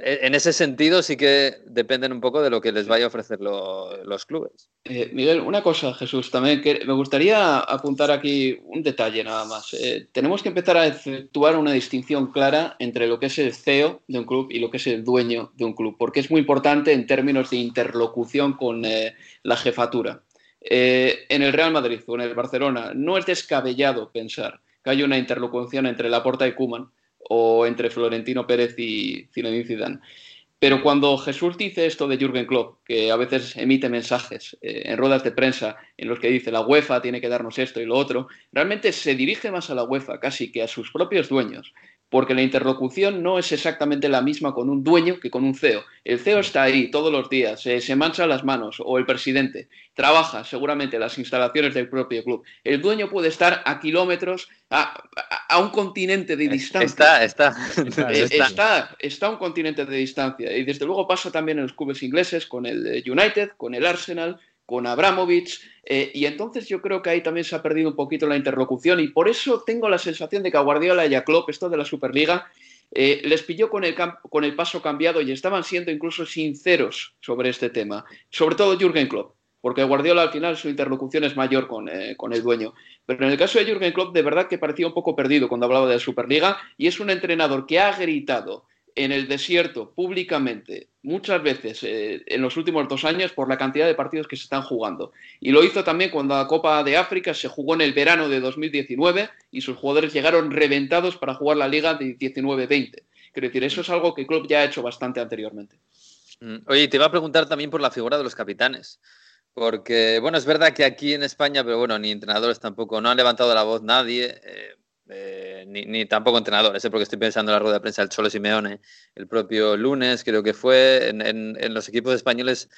E, en ese sentido sí que dependen un poco de lo que les vaya a ofrecer los clubes. Eh, Miguel, una cosa, Jesús, también que me gustaría apuntar aquí un detalle nada más. Eh, tenemos que empezar a efectuar una distinción clara entre lo que es el CEO de un club y lo que es el dueño de un club, porque es muy importante en términos de interlocución con eh, la jefatura. Eh, en el Real Madrid o en el Barcelona no es descabellado pensar que hay una interlocución entre Laporta y Kuman o entre Florentino Pérez y Zinedine Zidane. Pero cuando Jesús dice esto de Jürgen Klopp, que a veces emite mensajes eh, en ruedas de prensa en los que dice la UEFA tiene que darnos esto y lo otro, realmente se dirige más a la UEFA casi que a sus propios dueños, porque la interlocución no es exactamente la misma con un dueño que con un CEO. El CEO está ahí todos los días, se mancha las manos, o el presidente trabaja seguramente en las instalaciones del propio club. El dueño puede estar a kilómetros, a, un continente de distancia. Está, está, está. Está, a un continente de distancia. Y desde luego pasa también en los clubes ingleses, con el United, con el Arsenal, con Abramovich, eh, y entonces yo creo que ahí también se ha perdido un poquito la interlocución, y por eso tengo la sensación de que a Guardiola y a Klopp, esto de la Superliga, eh, les pilló con el, con el paso cambiado y estaban siendo incluso sinceros sobre este tema, sobre todo Jürgen Klopp, porque Guardiola al final su interlocución es mayor con, eh, con el dueño. Pero en el caso de Jürgen Klopp, de verdad que parecía un poco perdido cuando hablaba de la Superliga, y es un entrenador que ha gritado en el desierto públicamente muchas veces eh, en los últimos dos años por la cantidad de partidos que se están jugando. Y lo hizo también cuando la Copa de África se jugó en el verano de 2019 y sus jugadores llegaron reventados para jugar la liga de 19-20. Quiero decir, eso es algo que el club ya ha hecho bastante anteriormente. Mm, oye, te iba a preguntar también por la figura de los capitanes. Porque, bueno, es verdad que aquí en España, pero bueno, ni entrenadores tampoco, no han levantado la voz nadie. Eh, eh, ni, tampoco entrenadores, ¿eh? porque estoy pensando en la rueda de prensa del Cholo Simeone el propio lunes, creo que fue. En, los equipos españoles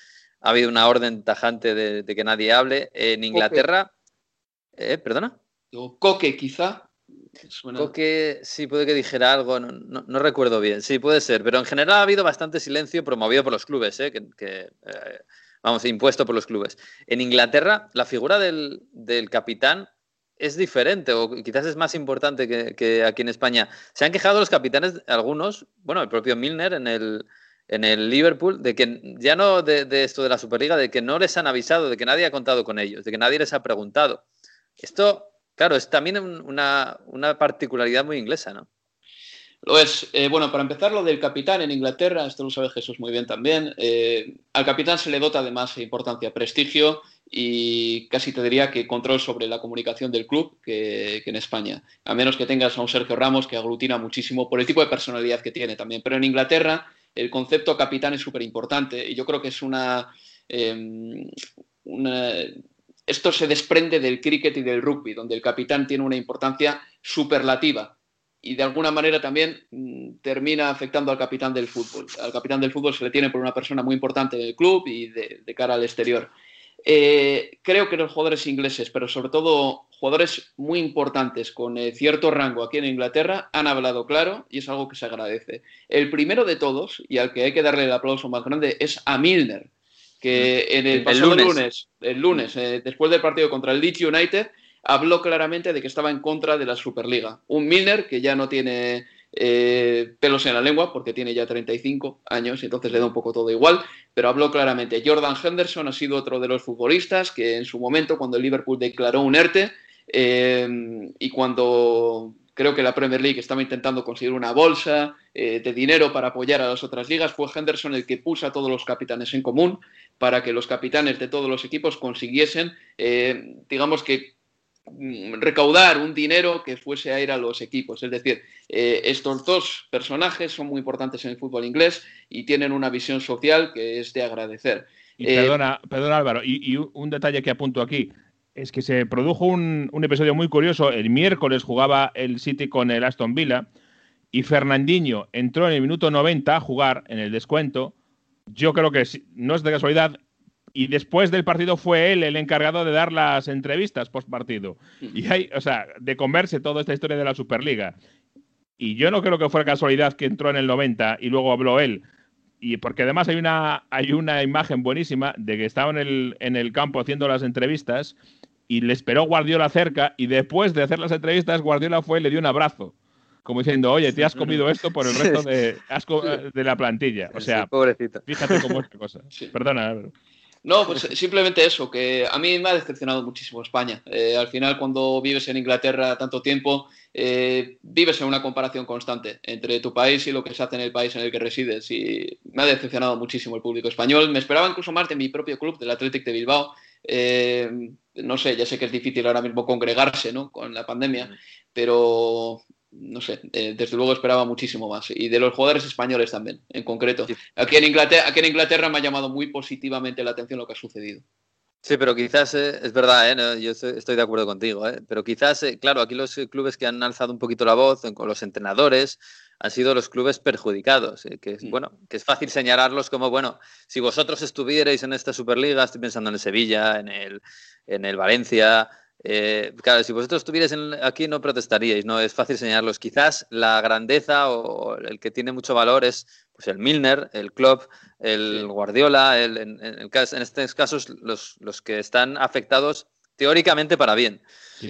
ha habido una orden tajante de, que nadie hable. En Inglaterra, eh, ¿perdona? Coque, quizá. Coque, sí, puede que dijera algo, no, recuerdo bien. Sí, puede ser, pero en general ha habido bastante silencio promovido por los clubes, que, vamos, impuesto por los clubes. En Inglaterra, la figura del, del capitán es diferente o quizás es más importante que, aquí en España. Se han quejado los capitanes, algunos, bueno, el propio Milner en el, en el Liverpool, de que ya no de, esto de la Superliga, de que no les han avisado, de que nadie ha contado con ellos, de que nadie les ha preguntado. Esto, claro, es también una, una particularidad muy inglesa, ¿no? Lo es. Eh, bueno, para empezar, lo del capitán en Inglaterra, esto lo sabe Jesús muy bien también. Eh, al capitán se le dota de más importancia, prestigio y casi te diría que control sobre la comunicación del club que, en España. A menos que tengas a un Sergio Ramos que aglutina muchísimo por el tipo de personalidad que tiene también. Pero en Inglaterra el concepto capitán es súper importante y yo creo que es em, una, Esto se desprende del cricket y del rugby, donde el capitán tiene una importancia superlativa y de alguna manera también mm, termina afectando al capitán del fútbol. Al capitán del fútbol se le tiene por una persona muy importante del club y de, cara al exterior. Eh, creo que los jugadores ingleses, pero sobre todo jugadores muy importantes con eh, cierto rango aquí en Inglaterra, han hablado claro y es algo que se agradece. El primero de todos, y al que hay que darle el aplauso más grande, es a Milner, que en el pasado lunes, el lunes, eh, después del partido contra el Leeds United, habló claramente de que estaba en contra de la Superliga. Un Milner que ya no tiene eh, pelos en la lengua porque tiene ya 35 años entonces le da un poco todo igual, pero habló claramente. Jordan Henderson ha sido otro de los futbolistas que en su momento, cuando el Liverpool declaró un ERTE, y cuando creo que la Premier League estaba intentando conseguir una bolsa de dinero para apoyar a las otras ligas, fue Henderson el que puso a todos los capitanes en común para que los capitanes de todos los equipos consiguiesen, digamos que recaudar un dinero que fuese a ir a los equipos. Es decir, eh, estos dos personajes son muy importantes en el fútbol inglés y tienen una visión social que es de agradecer. Y perdona, perdona Álvaro, y, un detalle que apunto aquí. Es que se produjo un, episodio muy curioso. El miércoles jugaba el City con el Aston Villa y Fernandinho entró en el minuto 90 a jugar en el descuento. Yo creo que no es de casualidad, y después del partido fue él el encargado de dar las entrevistas post partido. Y hay, o sea, de comerse toda esta historia de la Superliga. Y yo no creo que fuera casualidad que entró en el 90 y luego habló él. Y porque además hay una, hay una imagen buenísima de que estaba en el, en el campo haciendo las entrevistas y le esperó Guardiola cerca y después de hacer las entrevistas Guardiola fue y le dio un abrazo como diciendo, oye, te has comido esto por el resto de, de la plantilla. O sea, fíjate cómo es la cosa. Perdona, no, pues simplemente eso, que a mí me ha decepcionado muchísimo España. Eh, al final, cuando vives en Inglaterra tanto tiempo, eh, vives en una comparación constante entre tu país y lo que se hace en el país en el que resides. Y me ha decepcionado muchísimo el público español. Me esperaba incluso más de mi propio club, del Athletic de Bilbao. Eh, no sé, ya sé que es difícil ahora mismo congregarse ¿no? con la pandemia, pero no sé, eh, desde luego esperaba muchísimo más. Y de los jugadores españoles también, en concreto. Aquí, en Inglaterra, aquí en Inglaterra me ha llamado muy positivamente la atención lo que ha sucedido. Sí, pero quizás eh, es verdad, ¿eh? yo estoy de acuerdo contigo, ¿eh? pero quizás, claro, aquí los clubes que han alzado un poquito la voz, con los entrenadores, han sido los clubes perjudicados, que, es, mm. bueno, que es fácil señalarlos como, bueno, si vosotros estuvierais en esta Superliga, estoy pensando en el Sevilla, en el, en el Valencia, eh, claro, si vosotros estuvierais aquí no protestaríais, ¿no? Es fácil señalarlos. Quizás la grandeza o el que tiene mucho valor es pues, el Milner, el Klopp, el Guardiola, en, estos casos los, que están afectados teóricamente para bien.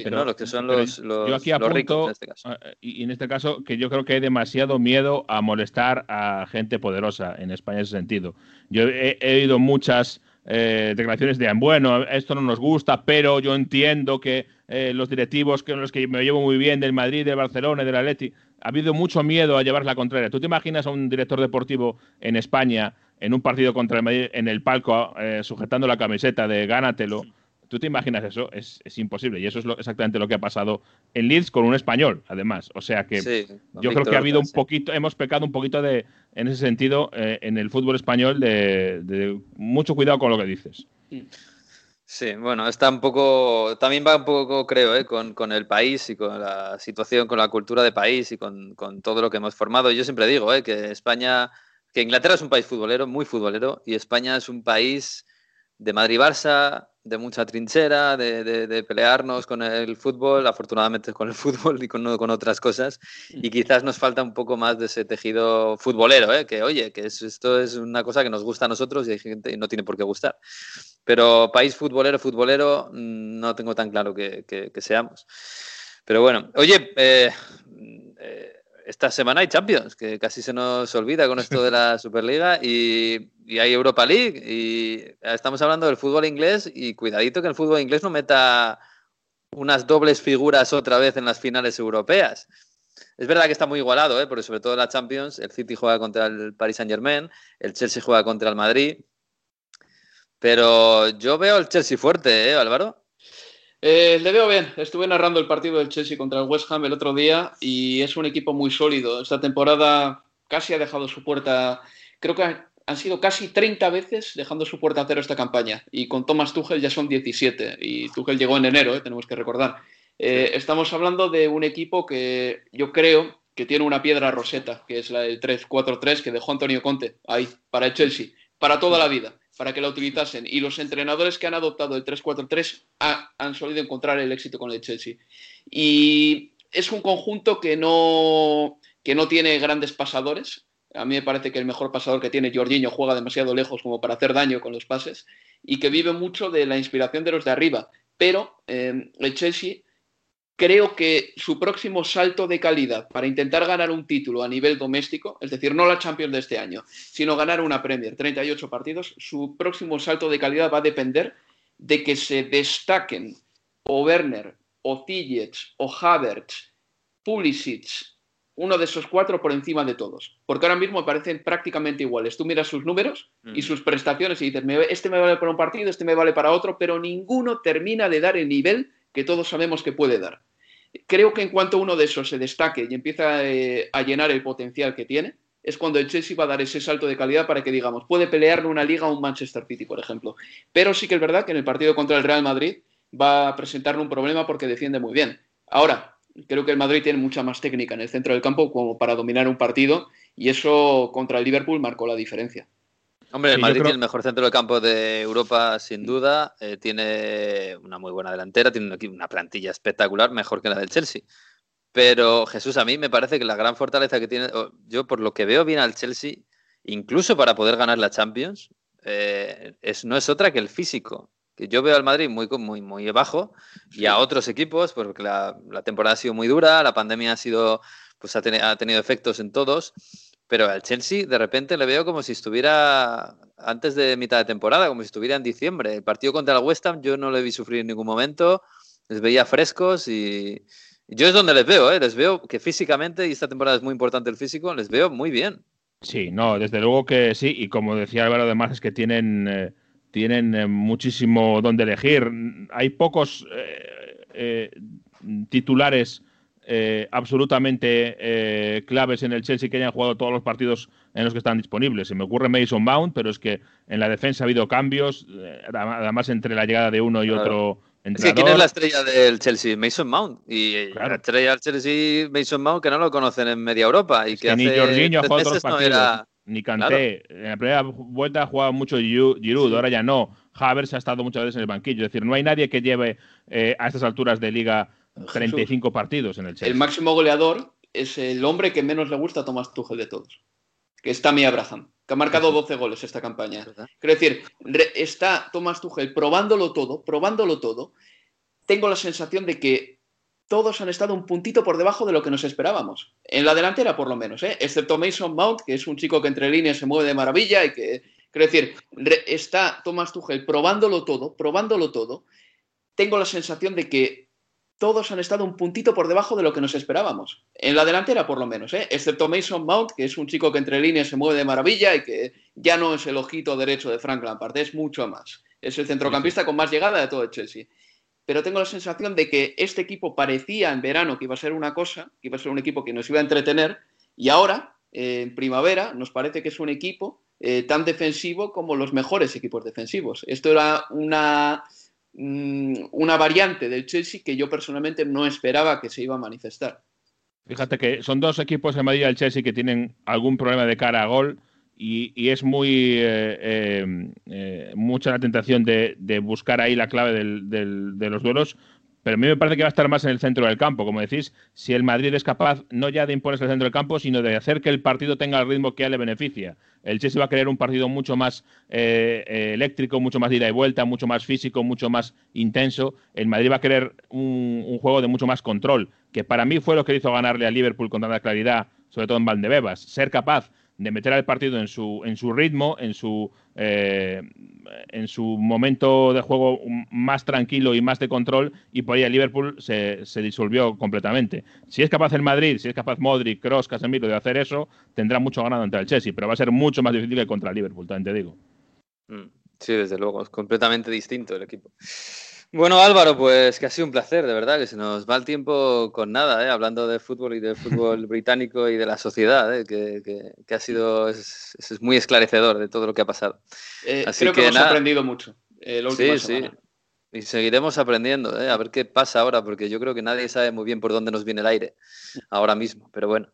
pero, los que son los, yo aquí apunto, en este caso. Eh, y en este caso, que yo creo que hay demasiado miedo a molestar a gente poderosa en España en ese sentido. Yo he, he oído muchas eh, declaraciones de, bueno, esto no nos gusta, pero yo entiendo que eh, los directivos con los que me llevo muy bien del Madrid, del Barcelona y del Atleti, ha habido mucho miedo a llevar la contraria. ¿Tú te imaginas a un director deportivo en España en un partido contra el Madrid en el palco eh, sujetando la camiseta de gánatelo? ¿Tú te imaginas eso? Es, imposible. Y eso es exactamente lo que ha pasado en Leeds con un español, además. O sea que yo creo que ha habido un poquito, hemos pecado un poquito de, en ese sentido, eh, en el fútbol español, de, mucho cuidado con lo que dices. Sí, bueno, está un poco, también va un poco, creo, eh, con, el país y con la situación, con la cultura de país y con, todo lo que hemos formado. Yo siempre digo eh, que España, que Inglaterra es un país futbolero, muy futbolero, y España es un país de Madrid-Barça, de mucha trinchera, de, pelearnos con el fútbol, afortunadamente con el fútbol y con, con, otras cosas, y quizás nos falta un poco más de ese tejido futbolero, ¿eh? que oye, que esto es una cosa que nos gusta a nosotros y gente no tiene por qué gustar. Pero país futbolero, futbolero, mm, no tengo tan claro que, seamos. Pero bueno, oye, eh, eh esta semana hay Champions, que casi se nos olvida con esto de la Superliga, y, hay Europa League, y estamos hablando del fútbol inglés, y cuidadito que el fútbol inglés no meta unas dobles figuras otra vez en las finales europeas. Es verdad que está muy igualado, ¿eh? porque sobre todo en la Champions, el City juega contra el Paris Saint Germain, el Chelsea juega contra el Madrid, pero yo veo el Chelsea fuerte, ¿eh, Álvaro? Eh, le veo bien. Estuve narrando el partido del Chelsea contra el West Ham el otro día y es un equipo muy sólido. Esta temporada casi ha dejado su puerta. Creo que han sido casi 30 veces dejando su puerta a cero esta campaña. Y con Thomas Tuchel ya son 17. Y Tuchel llegó en enero, eh, tenemos que recordar. Eh, estamos hablando de un equipo que yo creo que tiene una piedra roseta, que es la del 3-4-3 que dejó Antonio Conte ahí, para el Chelsea, para toda la vida para que la utilizasen. Y los entrenadores que han adoptado el 3-4-3 han solido encontrar el éxito con el Chelsea. Y es un conjunto que no, que no tiene grandes pasadores. A mí me parece que el mejor pasador que tiene Jorginho juega demasiado lejos como para hacer daño con los pases y que vive mucho de la inspiración de los de arriba. Pero eh, el Chelsea creo que su próximo salto de calidad para intentar ganar un título a nivel doméstico, es decir, no la Champions de este año, sino ganar una Premier, 38 partidos, su próximo salto de calidad va a depender de que se destaquen o Werner o Tillets o Havertz, Pulisic, uno de esos cuatro por encima de todos. Porque ahora mismo me parecen prácticamente iguales. Tú miras sus números y mm. sus prestaciones y dices, este me vale para un partido, este me vale para otro, pero ninguno termina de dar el nivel que todos sabemos que puede dar. Creo que en cuanto uno de esos se destaque y empieza eh, a llenar el potencial que tiene, es cuando el Chelsea va a dar ese salto de calidad para que digamos, puede pelearle una liga a un Manchester City, por ejemplo. Pero sí que es verdad que en el partido contra el Real Madrid va a presentarle un problema porque defiende muy bien. Ahora, creo que el Madrid tiene mucha más técnica en el centro del campo como para dominar un partido y eso contra el Liverpool marcó la diferencia. Hombre, el Madrid tiene el mejor centro del campo de Europa, sin duda. Eh, tiene una muy buena delantera, tiene una plantilla espectacular, mejor que la del Chelsea. Pero Jesús, a mí me parece que la gran fortaleza que tiene, yo por lo que veo bien al Chelsea, incluso para poder ganar la Champions, eh, es, no es otra que el físico yo veo al Madrid muy, muy, muy bajo y a otros equipos, porque la, temporada ha sido muy dura, la pandemia ha sido, pues ha, tenido efectos en todos, pero al Chelsea de repente le veo como si estuviera antes de mitad de temporada, como si estuviera en diciembre. El partido contra el West Ham yo no le vi sufrir en ningún momento, les veía frescos y, yo es donde les veo, ¿eh? les veo que físicamente, y esta temporada es muy importante el físico, les veo muy bien. Sí, no, desde luego que sí, y como decía Álvaro, además es que tienen... Eh, tienen eh, muchísimo donde elegir. Hay pocos eh, eh, absolutamente claves en el Chelsea que hayan jugado todos los partidos en los que están disponibles. Se me ocurre Mason Mount, pero es que en la defensa ha habido cambios, además entre la llegada de uno y otro. Entrenador. ¿quién es la estrella del Chelsea? Mason Mount. Y la estrella del Chelsea, Mason Mount, que no lo conocen en media Europa. Y que, ni Jorginho ha jugado otros partidos ni Canté. En la primera vuelta ha jugado mucho Giroud, ahora ya no. Havertz ha estado muchas veces en el banquillo. Es decir, no hay nadie que lleve eh, a estas alturas de liga 35 partidos en el Chelsea. El máximo goleador es el hombre que menos le gusta a Tomás Tuchel de todos, que es Tammy Abraham, que ha marcado 12 goles esta campaña. Quiero decir, está Tomás Tuchel probándolo todo, probándolo todo. Tengo la sensación de que todos han estado un puntito por debajo de lo que nos esperábamos. En la delantera, por lo menos, ¿eh? excepto Mason Mount, que es un chico que entre líneas se mueve de maravilla y que, quiero decir, está Thomas Tuchel probándolo todo, probándolo todo. Tengo la sensación de que todos han estado un puntito por debajo de lo que nos esperábamos. En la delantera, por lo menos, ¿eh? excepto Mason Mount, que es un chico que entre líneas se mueve de maravilla y que ya no es el ojito derecho de Frank Lampard, es mucho más. Es el centrocampista con más llegada de todo el Chelsea pero tengo la sensación de que este equipo parecía en verano que iba a ser una cosa, que iba a ser un equipo que nos iba a entretener, y ahora, eh, en primavera, nos parece que es un equipo eh, tan defensivo como los mejores equipos defensivos. Esto era una, mm, una variante del Chelsea que yo personalmente no esperaba que se iba a manifestar. Fíjate que son dos equipos en Madrid del Chelsea que tienen algún problema de cara a gol y, es muy eh, eh, eh, mucha la tentación de, buscar ahí la clave de los duelos. Pero a mí me parece que va a estar más en el centro del campo, como decís, si el Madrid es capaz no ya de imponerse el centro del campo, sino de hacer que el partido tenga el ritmo que a le beneficia. El Chelsea va a querer un partido mucho más eléctrico, mucho más de ida y vuelta, mucho más físico, mucho más intenso. El Madrid va a querer un, un juego de mucho más control, que para mí fue lo que hizo ganarle a Liverpool con tanta claridad, sobre todo en Valdebebas. Ser capaz de meter al partido en su, en su ritmo, en su, eh, en su momento de juego más tranquilo y más de control, y por ahí el Liverpool se, se, disolvió completamente. Si es capaz el Madrid, si es capaz Modric, Kroos, Casemiro de hacer eso, tendrá mucho ganado ante el Chelsea, pero va a ser mucho más difícil que contra el Liverpool, también te digo. Mm, sí, desde luego, es completamente distinto el equipo. Bueno, Álvaro, pues que ha sido un placer, de verdad, que se nos va el tiempo con nada, ¿eh? hablando de fútbol y del fútbol británico y de la sociedad, ¿eh? que, ha sido es, muy esclarecedor de todo lo que ha pasado. Eh, creo que, hemos aprendido mucho eh, sí, Sí. Y seguiremos aprendiendo, a ver qué pasa ahora, porque yo creo que nadie sabe muy bien por dónde nos viene el aire ahora mismo, pero bueno.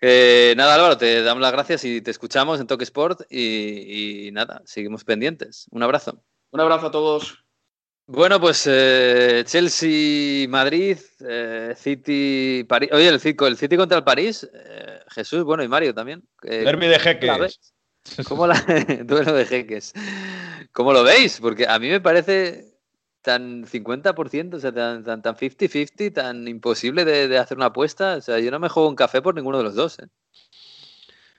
nada, Álvaro, te damos las gracias y te escuchamos en Toque Sport y, y nada, seguimos pendientes. Un abrazo. Un abrazo a todos. Bueno, pues eh, Chelsea, Madrid, eh, City, París. Oye, el City, el City contra el París, eh, Jesús, bueno, y Mario también. Derby de jeques. ¿Cómo la... Duelo de jeques. ¿Cómo lo veis? Porque a mí me parece tan 50%, o sea, tan 50-50, tan, imposible de, de, hacer una apuesta. O sea, yo no me juego un café por ninguno de los dos.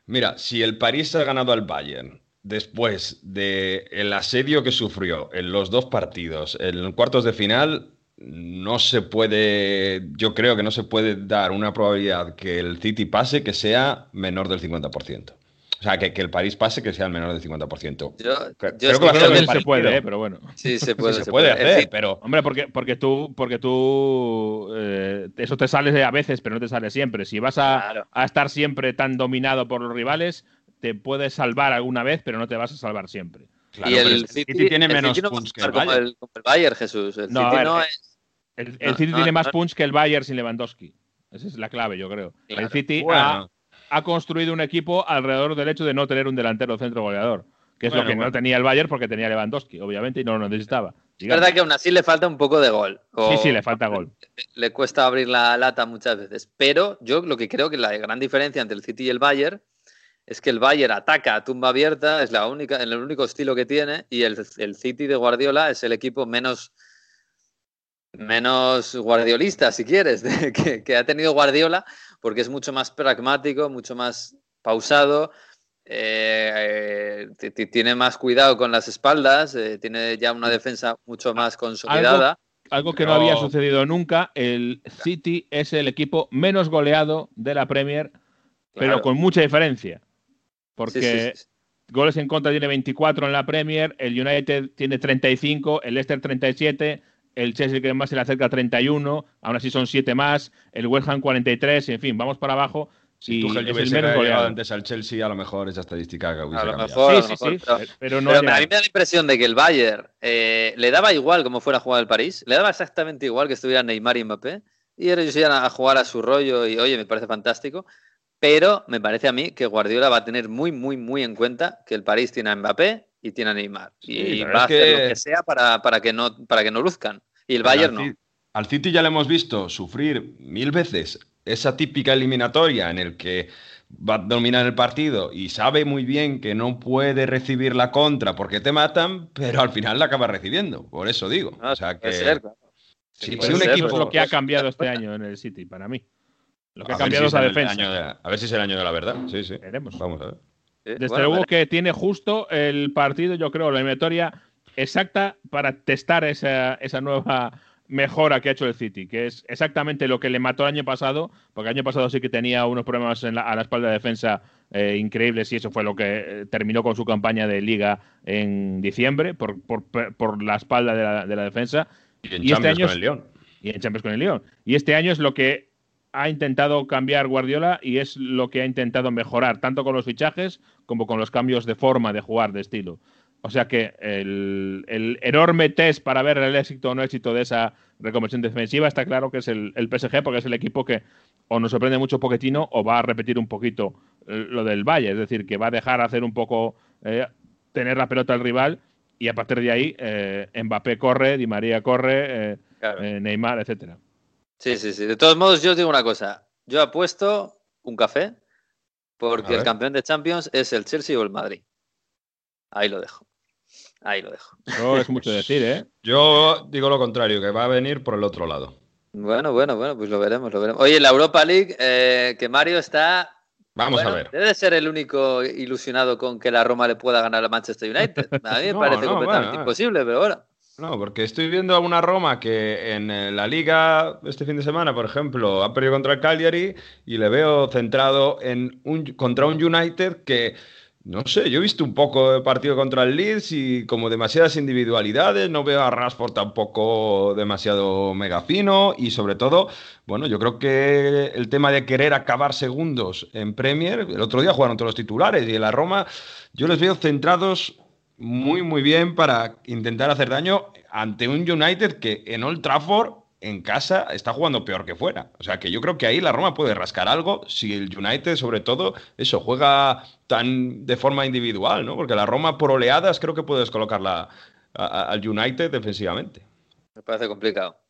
Mira, si el París ha ganado al Bayern después del asedio que sufrió en los dos partidos, en cuartos de final, no se puede, yo creo que no se puede dar una probabilidad que el City pase que sea menor del 50%. O sea, que, que el París pase que sea el menor del 50%. Yo, Creo que ser creo el que se puede, ¿eh? pero bueno. sí, se puede, se puede hacer, pero Hombre, porque, porque tú, porque tú eh, eso te sale a veces, pero no te sale siempre. Si vas a, Claro. a estar siempre tan dominado por los rivales, te puedes salvar alguna vez, pero no te vas a salvar siempre. claro, y el el City, City tiene el menos City no puntos que el como Bayern. el, como el Bayern, Jesús. El No, City ver, no es. El, el No, City no, tiene más no. punch que el Bayern sin Lewandowski. Esa es la clave, yo creo. Claro. El City ha, Bueno, ha construido un equipo alrededor del hecho de no tener un delantero centro goleador, que es Bueno, lo que bueno. no tenía el Bayern porque tenía Lewandowski, obviamente, y no lo necesitaba. Es verdad que aún así le falta un poco de gol. O- Sí, sí, le falta gol. le cuesta abrir la lata muchas veces. Pero yo lo que creo que la gran diferencia entre el City y el Bayern es que el Bayern ataca a tumba abierta, es la única, el único estilo que tiene, y el, el City de Guardiola es el equipo menos, menos guardiolista, si quieres, de- que, que ha tenido Guardiola, porque es mucho más pragmático, mucho más pausado. eh, eh, ti- ti- tiene más cuidado con las espaldas, eh, tiene ya una defensa mucho más consolidada. Algo que no había sucedido nunca, el City es el equipo menos goleado de la Premier, pero Claro. con mucha diferencia. Porque sí, sí. goles en contra tiene 24 en la Premier, el United tiene 35, el Leicester 37, el Chelsea que más se le acerca a 31, aún así son 7 más, el West Ham 43, en fin, vamos para abajo. si y Tuchel es el hubiese llegado antes al Chelsea, a lo mejor esa estadística que hubiese A lo cambiado. mejor, a Sí, lo sí, mejor, sí, pero- pero no Pero ha a mí me da la impresión de que el Bayern eh, le daba igual cómo fuera a jugar el París, le daba exactamente igual que estuvieran Neymar y Mbappé, y ellos iban a jugar a su rollo y oye, me parece fantástico, pero me parece a mí que Guardiola va a tener muy, muy, muy en cuenta que el París tiene a Mbappé y tiene a Neymar, Sí, y va a que- hacer lo que sea para, para, que no, para que no luzcan, y el Pero Bayern al no. Al City ya le hemos visto sufrir mil veces esa típica eliminatoria en el que va a dominar el partido y sabe muy bien que no puede recibir la contra porque te matan, pero al final la acaba recibiendo. Por eso digo. No, o sea que puede ser, claro. si, puede si un ser, equipo es lo que ha cambiado este año en el City, para mí. Lo que ha A ver cambiado si es la el defensa. año de- a ver si es el año de la verdad. Sí, sí. Veremos. Vamos a ver. Sí, Desde bueno, luego vale. que tiene justo el partido, yo creo, la eliminatoria exacta para testar esa, esa nueva mejora que ha hecho el City, que es exactamente lo que le mató el año pasado, porque el año pasado sí que tenía unos problemas en la- a la espalda de defensa eh, increíbles y eso fue lo que eh, terminó con su campaña de liga en diciembre, por, por- por la espalda de la, de la defensa Y en Y este Champions año con el León. y en Champions con el León. Y este año es lo que ha intentado cambiar Guardiola y es lo que ha intentado mejorar, tanto con los fichajes como con los cambios de forma de jugar, de estilo. O sea que el, el enorme test para ver el éxito o no éxito de esa reconversión defensiva está claro que es el, el PSG, porque es el equipo que o nos sorprende mucho Poquetino o va a repetir un poquito eh, lo del Valle, es decir, que va a dejar hacer un poco, eh, tener la pelota al rival y a partir de ahí eh, Mbappé corre, Di María corre, eh, Claro. eh, Neymar, etcétera. Sí, sí, sí. De todos modos, yo os digo una cosa. Yo apuesto un café A porque el campeón de Champions es el Chelsea o el Madrid. Ahí lo dejo. Ahí lo dejo. Eso es mucho decir, ¿eh? Yo digo lo contrario, que va a venir por el otro lado. Bueno, bueno, bueno, pues lo veremos, lo veremos. Oye, la Europa League, eh, que Mario está. Vamos bueno, a ver. Debe ser el único ilusionado con que la Roma le pueda ganar al Manchester United. A mí me No, parece no, completamente bueno, imposible, pero bueno. No, porque estoy viendo a una Roma que en eh, la liga este fin de semana, por ejemplo, ha perdido contra el Cagliari y le veo centrado en un, contra un United que, no sé, yo he visto un poco el partido contra el Leeds y como demasiadas individualidades, no veo a Rashford tampoco demasiado mega fino y sobre todo, bueno, yo creo que el tema de querer acabar segundos en Premier, el otro día jugaron todos los titulares y en la Roma yo les veo centrados muy, muy bien para intentar hacer daño ante un United que en Old Trafford, en casa, está jugando peor que fuera. O sea que yo creo que ahí la Roma puede rascar algo si el United, sobre todo, eso, juega tan de forma individual, ¿no? Porque la Roma por oleadas creo que puede descolocar al United defensivamente. Me parece complicado.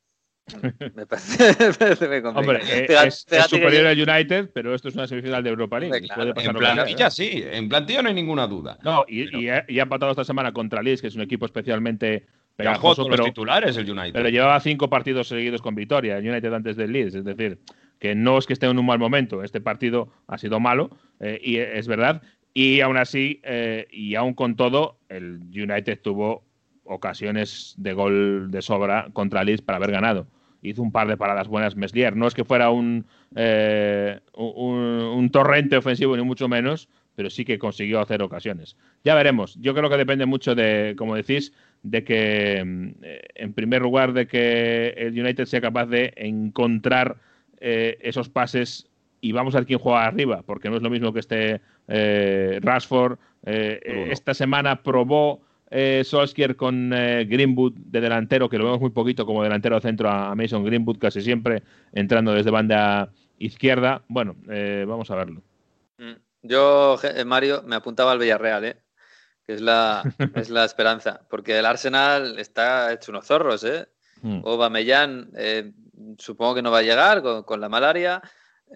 Me parece, me parece complicado. Hombre, eh, Fíjate- es, es fíjate que superior al United, pero esto es una semifinal de Europa League. Claro. Puede pasar En plantilla sí, en plantilla no hay ninguna duda. No, y, y ha, y ha empatado esta semana contra Leeds, que es un equipo especialmente Pero pegajoso, los pero, titulares el United. pero llevaba cinco partidos seguidos con victoria, el United antes del Leeds. Es decir, que no es que esté en un mal momento. Este partido ha sido malo, eh, y es verdad. Y aún así, eh, y aún con todo, el United tuvo ocasiones de gol de sobra contra Leeds para haber ganado. Hizo un par de paradas buenas Meslier. No es que fuera un, eh, un, un torrente ofensivo, ni mucho menos, pero sí que consiguió hacer ocasiones. Ya veremos. Yo creo que depende mucho de, como decís, de que, mm, en primer lugar, de que el United sea capaz de encontrar eh, esos pases y vamos a ver quién juega arriba, porque no es lo mismo que esté eh, Rashford. Eh, esta semana probó eh, Solskjaer con eh, Greenwood de delantero, que lo vemos muy poquito como delantero centro a Mason Greenwood, casi siempre entrando desde banda izquierda. Bueno, eh, vamos a verlo. Mm. Yo, eh, Mario, me apuntaba al Villarreal, ¿eh? que es la, es la esperanza, porque el Arsenal está hecho unos zorros, ¿eh? Mm. Supongo que no va a llegar con, con la malaria,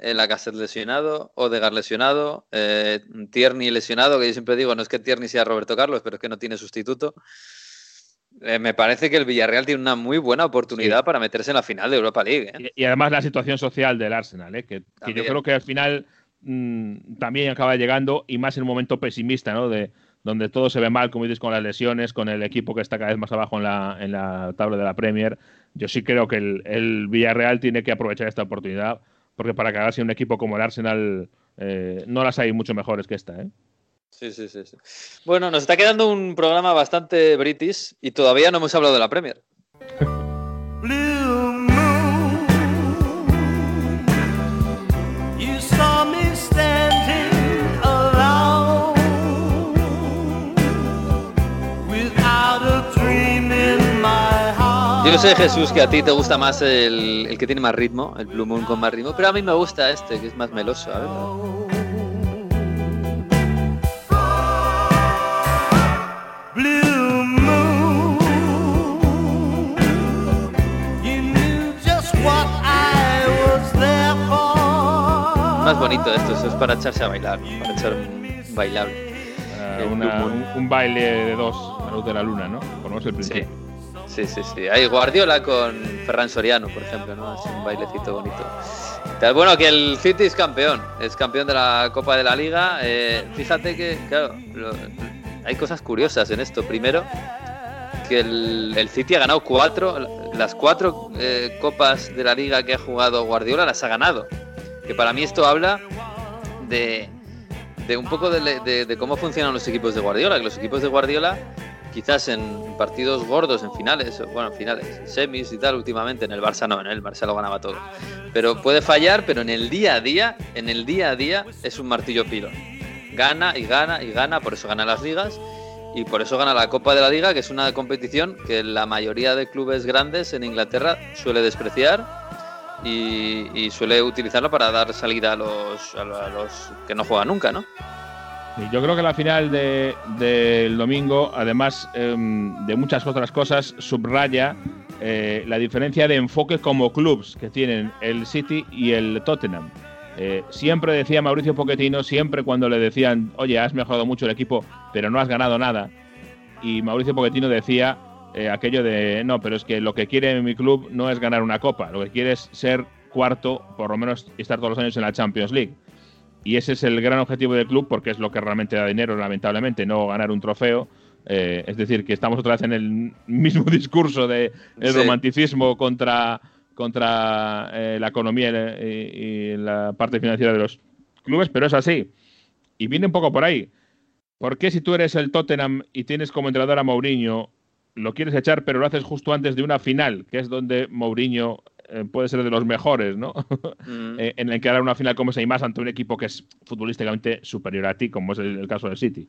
Lacazette lesionado, Odegaard lesionado, eh, Tierney lesionado, que yo siempre digo, no es que Tierney sea Roberto Carlos, pero es que no tiene sustituto. Eh, me parece que el Villarreal tiene una muy buena oportunidad Sí. para meterse en la final de Europa League. ¿eh? Y, y además la situación social del Arsenal, ¿eh? que, que yo creo que al final mm, también acaba llegando y más en un momento pesimista, ¿no? De, donde todo se ve mal, como dices, con las lesiones, con el equipo que está cada vez más abajo en la, en la tabla de la Premier. Yo sí creo que el, el Villarreal tiene que aprovechar esta oportunidad, porque para cagarse un equipo como el Arsenal eh, no las hay mucho mejores que esta. ¿eh? Sí, sí, sí, sí. Bueno, nos está quedando un programa bastante british y todavía no hemos hablado de la Premier. Yo sé, Jesús, que a ti te gusta más el, el que tiene más ritmo, el Blue Moon con más ritmo, pero a mí me gusta este, que es más meloso. A ver. Blue moon, you knew just what I was there for. Más bonito esto, eso es para echarse a bailar, para echar un bailable. Una- un, un baile de dos a la luz de la luna, ¿no? Menos el principio. sí, sí, sí. Hay Guardiola con Ferran Soriano, por ejemplo, ¿no? Es un bailecito bonito. Bueno, que el City es campeón, es campeón de la Copa de la Liga. Eh, fíjate que, claro, hay cosas curiosas en esto. Primero, que el, City ha ganado cuatro, las cuatro eh, copas de la liga que ha jugado Guardiola las ha ganado. Que para mí esto habla de, de un poco de, de- de cómo funcionan los equipos de Guardiola. Que los equipos de Guardiola, quizás en partidos gordos, en finales, bueno, en finales, semis y tal, últimamente en el Barça no, en el Barça lo ganaba todo. Pero puede fallar, pero en el día a día, en el día a día es un martillo pilón. Gana y gana y gana, por eso gana las ligas y por eso gana la Copa de la Liga, que es una competición que la mayoría de clubes grandes en Inglaterra suele despreciar y, suele utilizarlo para dar salida a los que no juegan nunca, ¿no? Yo creo que la final de- del domingo, además em, de muchas otras cosas, subraya eh, la diferencia de enfoque como clubs que tienen el City y el Tottenham. Eh, siempre decía Mauricio Pochettino, siempre cuando le decían, oye, has mejorado mucho el equipo, pero no has ganado nada. Y Mauricio Pochettino decía eh, aquello de, no, pero es que lo que quiere mi club no es ganar una copa, lo que quiere es ser cuarto, por lo menos estar todos los años en la Champions League. Y ese es el gran objetivo del club porque es lo que realmente da dinero, lamentablemente, no ganar un trofeo. Eh, es decir, que estamos otra vez en el mismo discurso de el Sí. romanticismo contra, contra eh, la economía y, y- y la parte financiera de los clubes, pero es así. Y viene un poco por ahí. ¿Por qué si tú eres el Tottenham y tienes como entrenador a Mourinho, lo quieres echar, pero lo haces justo antes de una final, que es donde Mourinho eh, puede ser de los mejores, ¿no? Mm. eh, en el que hará una final como esa y más ante un equipo que es futbolísticamente superior a ti, como es el, el caso del City.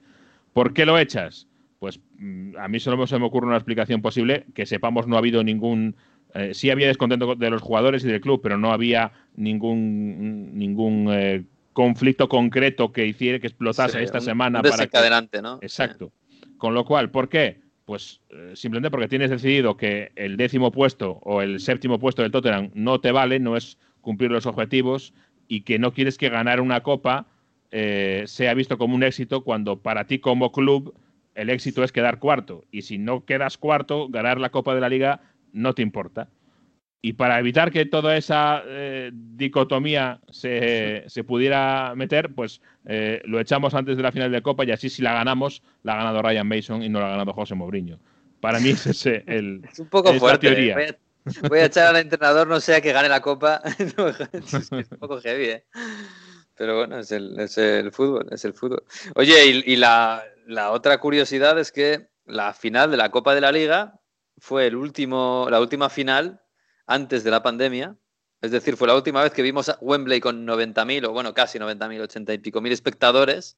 ¿Por qué lo echas? Pues mm, a mí solo se me ocurre una explicación posible, que sepamos no ha habido ningún... eh, sí había descontento de los jugadores y del club, pero no había ningún, ningún conflicto concreto que hiciera que explotase Sí, esta un- semana un para que- desencadenante, ¿no? Exacto. Con lo cual, ¿por qué? Pues eh, simplemente porque tienes decidido que el décimo puesto o el séptimo puesto del Tottenham no te vale, no es cumplir los objetivos y que no quieres que ganar una copa eh, sea visto como un éxito cuando para ti como club el éxito es quedar cuarto. Y si no quedas cuarto, ganar la Copa de la Liga no te importa. Y para evitar que toda esa eh, dicotomía se, se pudiera meter, pues eh, lo echamos antes de la final de Copa y así si la ganamos, la ha ganado Ryan Mason y no la ha ganado José Mourinho. Para mí es ese el, Es un poco fuerte. ¿eh? teoría. Voy, a, voy a echar al entrenador, no sea que gane la copa. No, es un poco heavy, ¿eh? Pero bueno, es el, es el fútbol, es el fútbol. Oye, y, y la, la otra curiosidad es que la final de la Copa de la Liga fue el último, la última final antes de la pandemia. Es decir, fue la última vez que vimos a Wembley con 90.000, o bueno, casi 90.000, 80 y pico mil espectadores.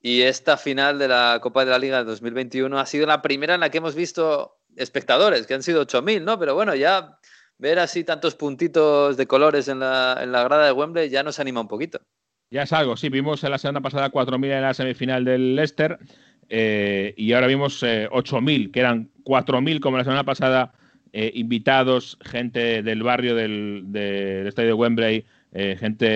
Y esta final de la Copa de la Liga de 2021 ha sido la primera en la que hemos visto espectadores, que han sido 8.000, ¿no? Pero bueno, ya ver así tantos puntitos de colores en la, en la grada de Wembley ya nos anima un poquito. Ya es algo, sí, vimos en la semana pasada 4.000 en la semifinal del Leicester eh, y ahora vimos eh, 8.000, que eran 4.000 como la semana pasada, eh, invitados, gente del barrio del, del estadio de Wembley, eh, gente,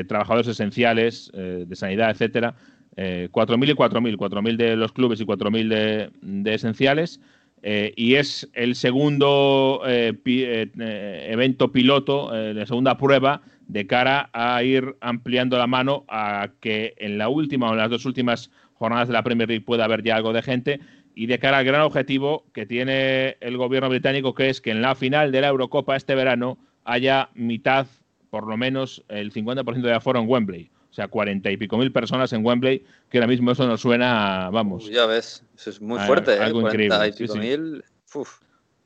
eh, trabajadores esenciales de sanidad, etcétera. Eh, 4.000 y 4.000, 4.000 de los clubes y 4.000 de, de esenciales. Y es el segundo pi- evento piloto, la segunda prueba de cara a ir ampliando la mano a que en la última o en las dos últimas jornadas de la Premier League pueda haber ya algo de gente y de cara al gran objetivo que tiene el gobierno británico, que es que en la final de la Eurocopa este verano haya mitad, por lo menos el 50% de aforo en Wembley. O sea, cuarenta y pico mil personas en Wembley, que ahora mismo eso nos suena, a, vamos, ya ves, eso es muy fuerte, ¿eh? algo 40 increíble, y pico sí. mil. Uf.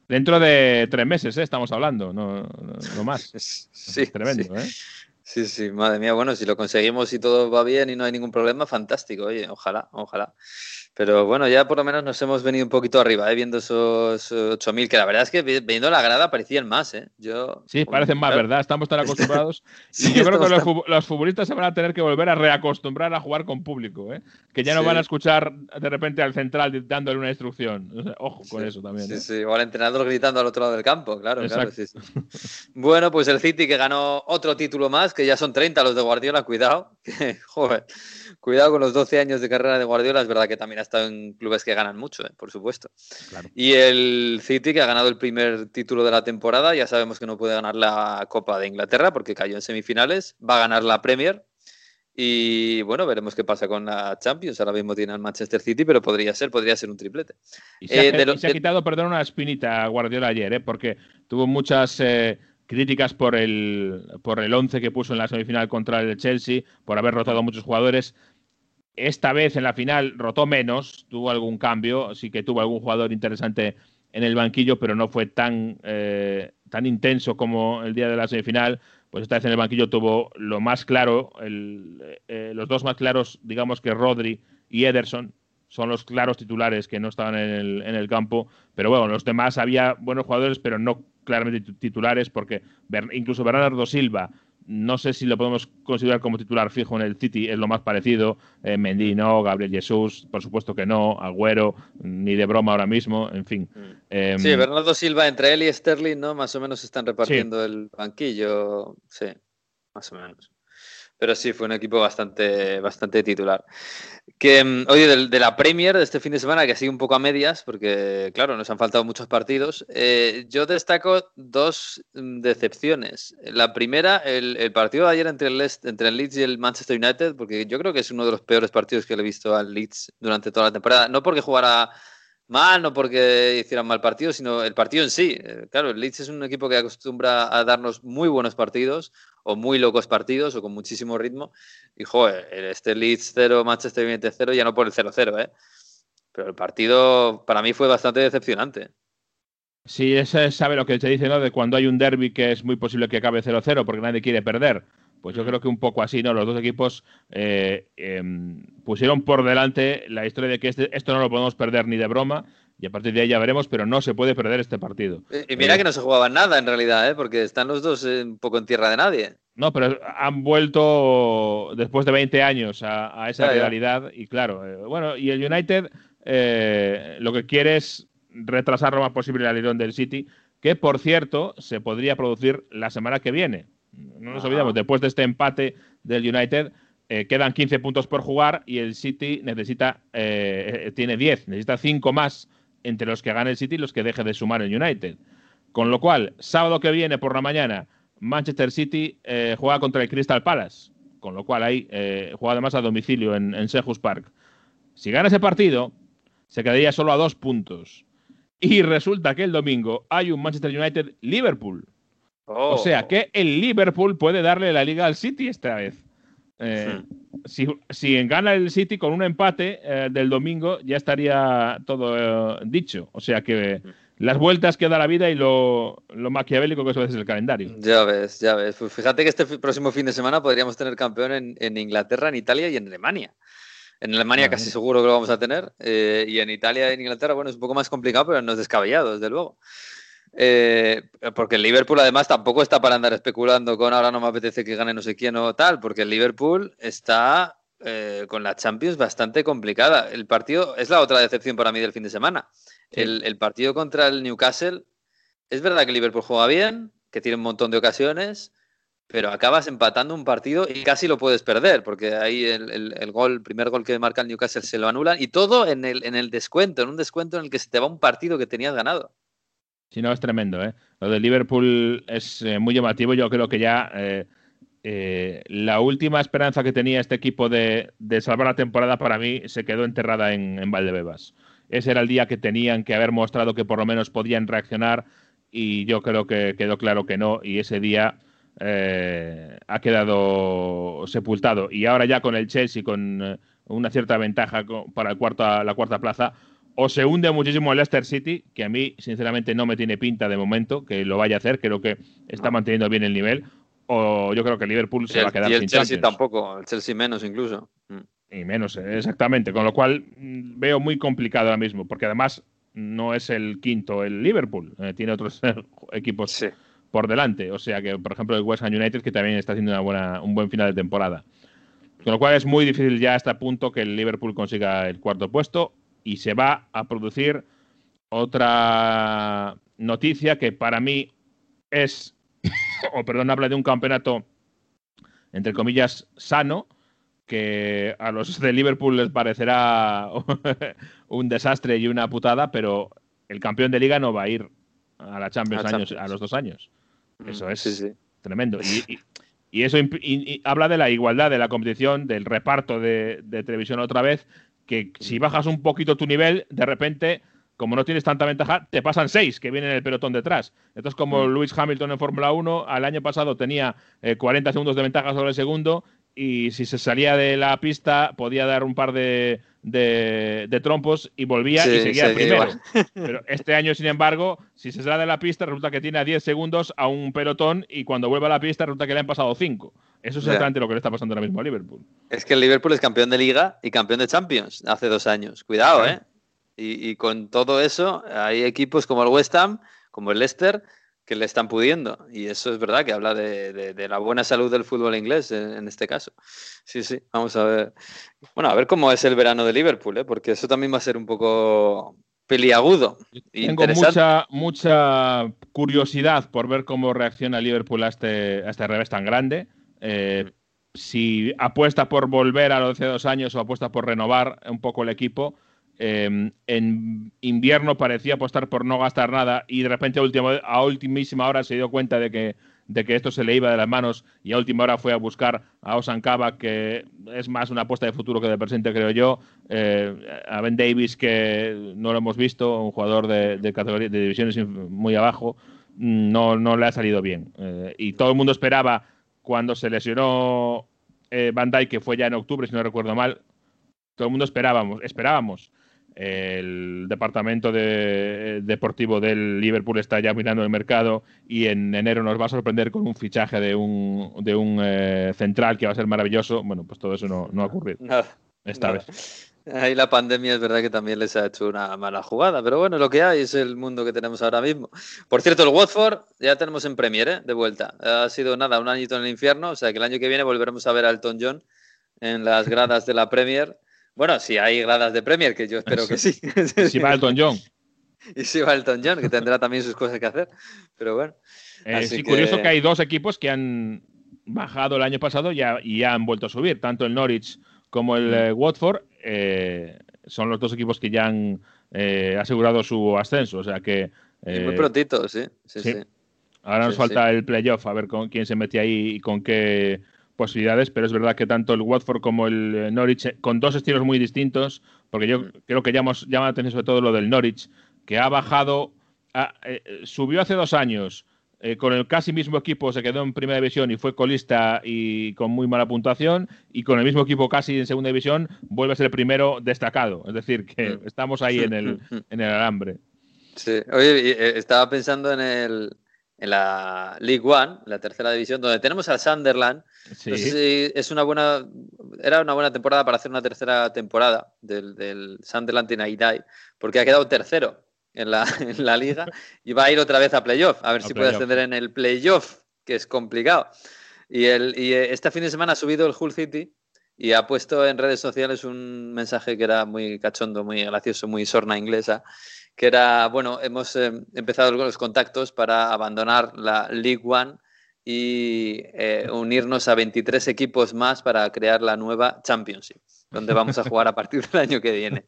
dentro de tres meses, ¿eh? estamos hablando, no, no, no más. Sí, Tremendo, sí. ¿eh? Sí, sí, madre mía, bueno, si lo conseguimos y todo va bien y no hay ningún problema, fantástico, oye, ojalá, ojalá. Pero bueno, ya por lo menos nos hemos venido un poquito arriba, ¿eh? viendo esos 8.000, que la verdad es que vi- viendo la grada parecían más, ¿eh? Yo, Sí, parecen más, ¿verdad? Estamos tan acostumbrados. Sí, y yo creo que los, tan- fu- los futbolistas se van a tener que volver a reacostumbrar a jugar con público, ¿eh? Que ya no Sí. van a escuchar de repente al central dándole una instrucción. Ojo con Sí, eso también. Sí, ¿eh? sí, o al entrenador gritando al otro lado del campo, claro, claro, Exacto. Bueno, pues el City que ganó otro título más, que ya son 30 los de Guardiola, cuidado, joder, cuidado con los 12 años de carrera de Guardiola, es verdad que también ha estado en clubes que ganan mucho, eh, por supuesto. Claro. Y el City que ha ganado el primer título de la temporada, ya sabemos que no puede ganar la Copa de Inglaterra porque cayó en semifinales, va a ganar la Premier. Y bueno, veremos qué pasa con la Champions. Ahora mismo tiene al Manchester City, pero podría ser, podría ser un triplete. Y se, ha, Eh, de lo- y se ha de- quitado, perdón, una espinita a Guardiola ayer, ¿eh? porque tuvo muchas eh, críticas por el, por el 11 que puso en la semifinal contra el Chelsea, por haber rotado a muchos jugadores. Esta vez en la final rotó menos, tuvo algún cambio, sí que tuvo algún jugador interesante en el banquillo, pero no fue tan, eh, tan intenso como el día de la semifinal. Pues esta vez en el banquillo tuvo lo más claro, el- eh, los dos más claros, digamos que Rodri y Ederson, son los claros titulares que no estaban en el, en el campo. Pero bueno, los demás había buenos jugadores, pero no claramente titu- titulares, porque incluso Bernardo Silva, no sé si lo podemos considerar como titular fijo en el City, es lo más parecido. Eh, Mendy no, Gabriel Jesús, por supuesto que no, Agüero, ni de broma ahora mismo, en fin. Em, Sí, Bernardo Silva, entre él y Sterling, ¿no? Más o menos están repartiendo el banquillo. Sí, más o menos. Pero sí, fue un equipo bastante, bastante titular. Que, mm, oye, de, la Premier de este fin de semana, que sigue un poco a medias, porque, claro, nos han faltado muchos partidos, eh, yo destaco dos mm, decepciones. La primera, el, partido de ayer entre el, Leicester- entre el Leeds y el Manchester United, porque yo creo que es uno de los peores partidos que le he visto al Leeds durante toda la temporada. No porque jugara mal, no porque hicieran mal partido, sino el partido en sí. Eh, Claro, el Leeds es un equipo que acostumbra a darnos muy buenos partidos o muy locos partidos o con muchísimo ritmo. Y joder, este Leeds 0, Manchester United 0, ya no por el 0-0, ¿eh? Pero el partido para mí fue bastante decepcionante. Sí, ese sabe lo que se dice, ¿no? De cuando hay un derby que es muy posible que acabe 0-0 porque nadie quiere perder. Pues yo creo que un poco así, ¿no? Los dos equipos eh, em, pusieron por delante la historia de que este- esto no lo podemos perder ni de broma y a partir de ahí ya veremos, pero no se puede perder este partido. Y mira Eh, que no se jugaba nada en realidad, ¿eh? Porque están los dos eh, un poco en tierra de nadie. No, pero han vuelto después de 20 años a, a esa ya. realidad y claro, eh, bueno, y el United lo que quiere es retrasar lo más posible la lesión del City, que por cierto se podría producir la semana que viene. No nos Ajá. olvidemos, después de este empate del United, eh, quedan 15 puntos por jugar y el City necesita, eh, tiene 10, necesita 5 más entre los que gane el City y los que deje de sumar el United. Con lo cual, sábado que viene por la mañana, Manchester City eh, juega contra el Crystal Palace. Con lo cual, ahí eh, juega además a domicilio en, en Selhurst Park. Si gana ese partido, se quedaría solo a dos puntos. Y resulta que el domingo hay un Manchester United-Liverpool. O sea que el Liverpool puede darle la liga al City esta vez. Eh, si, si gana el City con un empate eh, del domingo, ya estaría todo eh, dicho. O sea que las vueltas que da la vida y lo, lo maquiavélico que eso es el calendario. Ya ves, ya ves. Pues fíjate que este próximo fin de semana podríamos tener campeón en, en Inglaterra, en Italia y en Alemania. En Alemania casi seguro que lo vamos a tener. y en Italia y en Inglaterra, bueno, es un poco más complicado, pero no es descabellado, desde luego. Eh, porque el Liverpool además tampoco está para andar especulando con ahora no me apetece que gane no sé quién o tal, porque el Liverpool está eh, con la Champions bastante complicada. El partido es la otra decepción para mí del fin de semana. El, el partido contra el Newcastle, es verdad que Liverpool juega bien, que tiene un montón de ocasiones, pero acabas empatando un partido y casi lo puedes perder, porque ahí el, el- el gol, el primer gol que marca el Newcastle se lo anulan y todo en el, en el descuento, en un descuento en el que se te va un partido que tenías ganado. Si no, es tremendo. ¿eh? Lo de Liverpool es eh, muy llamativo. Yo creo que ya eh, eh, la última esperanza que tenía este equipo de, de salvar la temporada para mí se quedó enterrada en, en Valdebebas. Ese era el día que tenían que haber mostrado que por lo menos podían reaccionar y yo creo que quedó claro que no y ese día ha quedado sepultado. Y ahora ya con el Chelsea, con una cierta ventaja para el cuarta, la cuarta plaza, o se hunde muchísimo el Leicester City, que a mí sinceramente no me tiene pinta de momento que lo vaya a hacer, creo que está manteniendo bien el nivel, o yo creo que el Liverpool se va a el, quedar y el sin Chelsea Champions. tampoco, el Chelsea menos incluso. Mm. Y menos, eh, exactamente. Con lo cual mm, veo muy complicado ahora mismo, porque además no es el quinto el Liverpool, eh, tiene otros equipos Sí. por delante. O sea que, por ejemplo, el West Ham United, que también está haciendo una buena, un buen final de temporada. Con lo cual es muy difícil ya hasta punto que el Liverpool consiga el cuarto puesto y se va a producir otra noticia que para mí es, o perdón, habla de un campeonato entre comillas sano, que a los de Liverpool les parecerá un desastre y una putada, pero el campeón de liga no va a ir a la Champions, A la años- Champions. a los dos años. Mm, Eso es Sí, sí. tremendo. Y, y- y eso y- y habla de la igualdad de la competición, del reparto de, de televisión otra vez, que si bajas un poquito tu nivel, de repente, como no tienes tanta ventaja, te pasan seis que vienen en el pelotón detrás. Esto es como Lewis Hamilton en Fórmula 1, al año pasado tenía eh, 40 segundos de ventaja sobre el segundo y si se salía de la pista podía dar un par de, de- de trompos y volvía y Sí, seguía seguía primero. Pero este año, sin embargo, si se sale de la pista, resulta que tiene a 10 segundos a un pelotón y cuando vuelve a la pista resulta que le han pasado 5. Eso es exactamente lo que le está pasando ahora mismo a Liverpool. Es que el Liverpool es campeón de liga y campeón de Champions hace dos años. Cuidado. ¿eh? Y, y con todo eso, hay equipos como el West Ham, como el Leicester, que le están pudiendo. Y eso es verdad que habla de, de- de la buena salud del fútbol inglés en, en este caso. Sí, sí, vamos a ver. Bueno, a ver cómo es el verano de Liverpool, ¿eh? porque eso también va a ser un poco peliagudo. Tengo mucha, mucha curiosidad por ver cómo reacciona Liverpool a este, a este revés tan grande. Eh, si apuesta por volver a los de dos años o apuesta por renovar un poco el equipo. Eh, en invierno parecía apostar por no gastar nada y de repente a, última- a ultimísima hora se dio cuenta de que, de que esto se le iba de las manos y a última hora fue a buscar a Osan Kabak, que es más una apuesta de futuro que de presente, creo yo. Eh, a Ben Davis, que no lo hemos visto, un jugador de, de categoría, de divisiones muy abajo, no, no le ha salido bien. Eh, y todo el mundo esperaba cuando se lesionó eh, Van Dijk, que fue ya en octubre, si no recuerdo mal, todo el mundo esperábamos, esperábamos. El departamento de- deportivo del Liverpool está ya mirando el mercado y en enero nos va a sorprender con un fichaje de un, de un eh, central que va a ser maravilloso. Bueno, pues todo eso no, no ha ocurrido esta vez. Ahí la pandemia es verdad que también les ha hecho una mala jugada, pero bueno, lo que hay es el mundo que tenemos ahora mismo. Por cierto, el Watford ya tenemos en Premier, ¿eh? de vuelta. Ha sido nada, un añito en el infierno, o sea que el año que viene volveremos a ver a Elton John en las gradas de la Premier. Bueno, si hay gradas de Premier, que yo espero que sí. Si va Elton John. y si va Elton John, que tendrá también sus cosas que hacer. Pero bueno. Eh, sí, que- curioso que hay dos equipos que han bajado el año pasado y ya han vuelto a subir, tanto el Norwich como el eh, Watford. eh, son los dos equipos que ya han eh, asegurado su ascenso. O sea que. Y muy prontito, sí. Sí, sí. Ahora nos falta el playoff, a ver con quién se mete ahí y con qué posibilidades, pero es verdad que tanto el Watford como el eh, Norwich, eh, con dos estilos muy distintos, porque yo Mm. creo que llama, llama la atención sobre todo lo del Norwich, que ha bajado, eh, subió hace dos años eh, con el casi mismo equipo, se quedó en primera división y fue colista y con muy mala puntuación, y con el mismo equipo casi en segunda división vuelve a ser el primero destacado. Es decir, que Mm. estamos ahí en el, en el alambre. Sí. Oye, estaba pensando en, el, en la League One, la tercera división, donde tenemos al Sunderland. Sí. No sé si es una buena, era una buena temporada para hacer una tercera temporada del, del Sunderland United, porque ha quedado tercero en la, en la liga y va a ir otra vez a playoff, a ver A si puede ascender en el playoff, que es complicado. Y, el, y este fin de semana ha subido el Hull City y ha puesto en redes sociales un mensaje que era muy cachondo, muy gracioso, muy sorna inglesa, que era, bueno, hemos eh, empezado los contactos para abandonar la League One y eh, unirnos a 23 equipos más para crear la nueva Championship, donde vamos a jugar a partir del año que viene.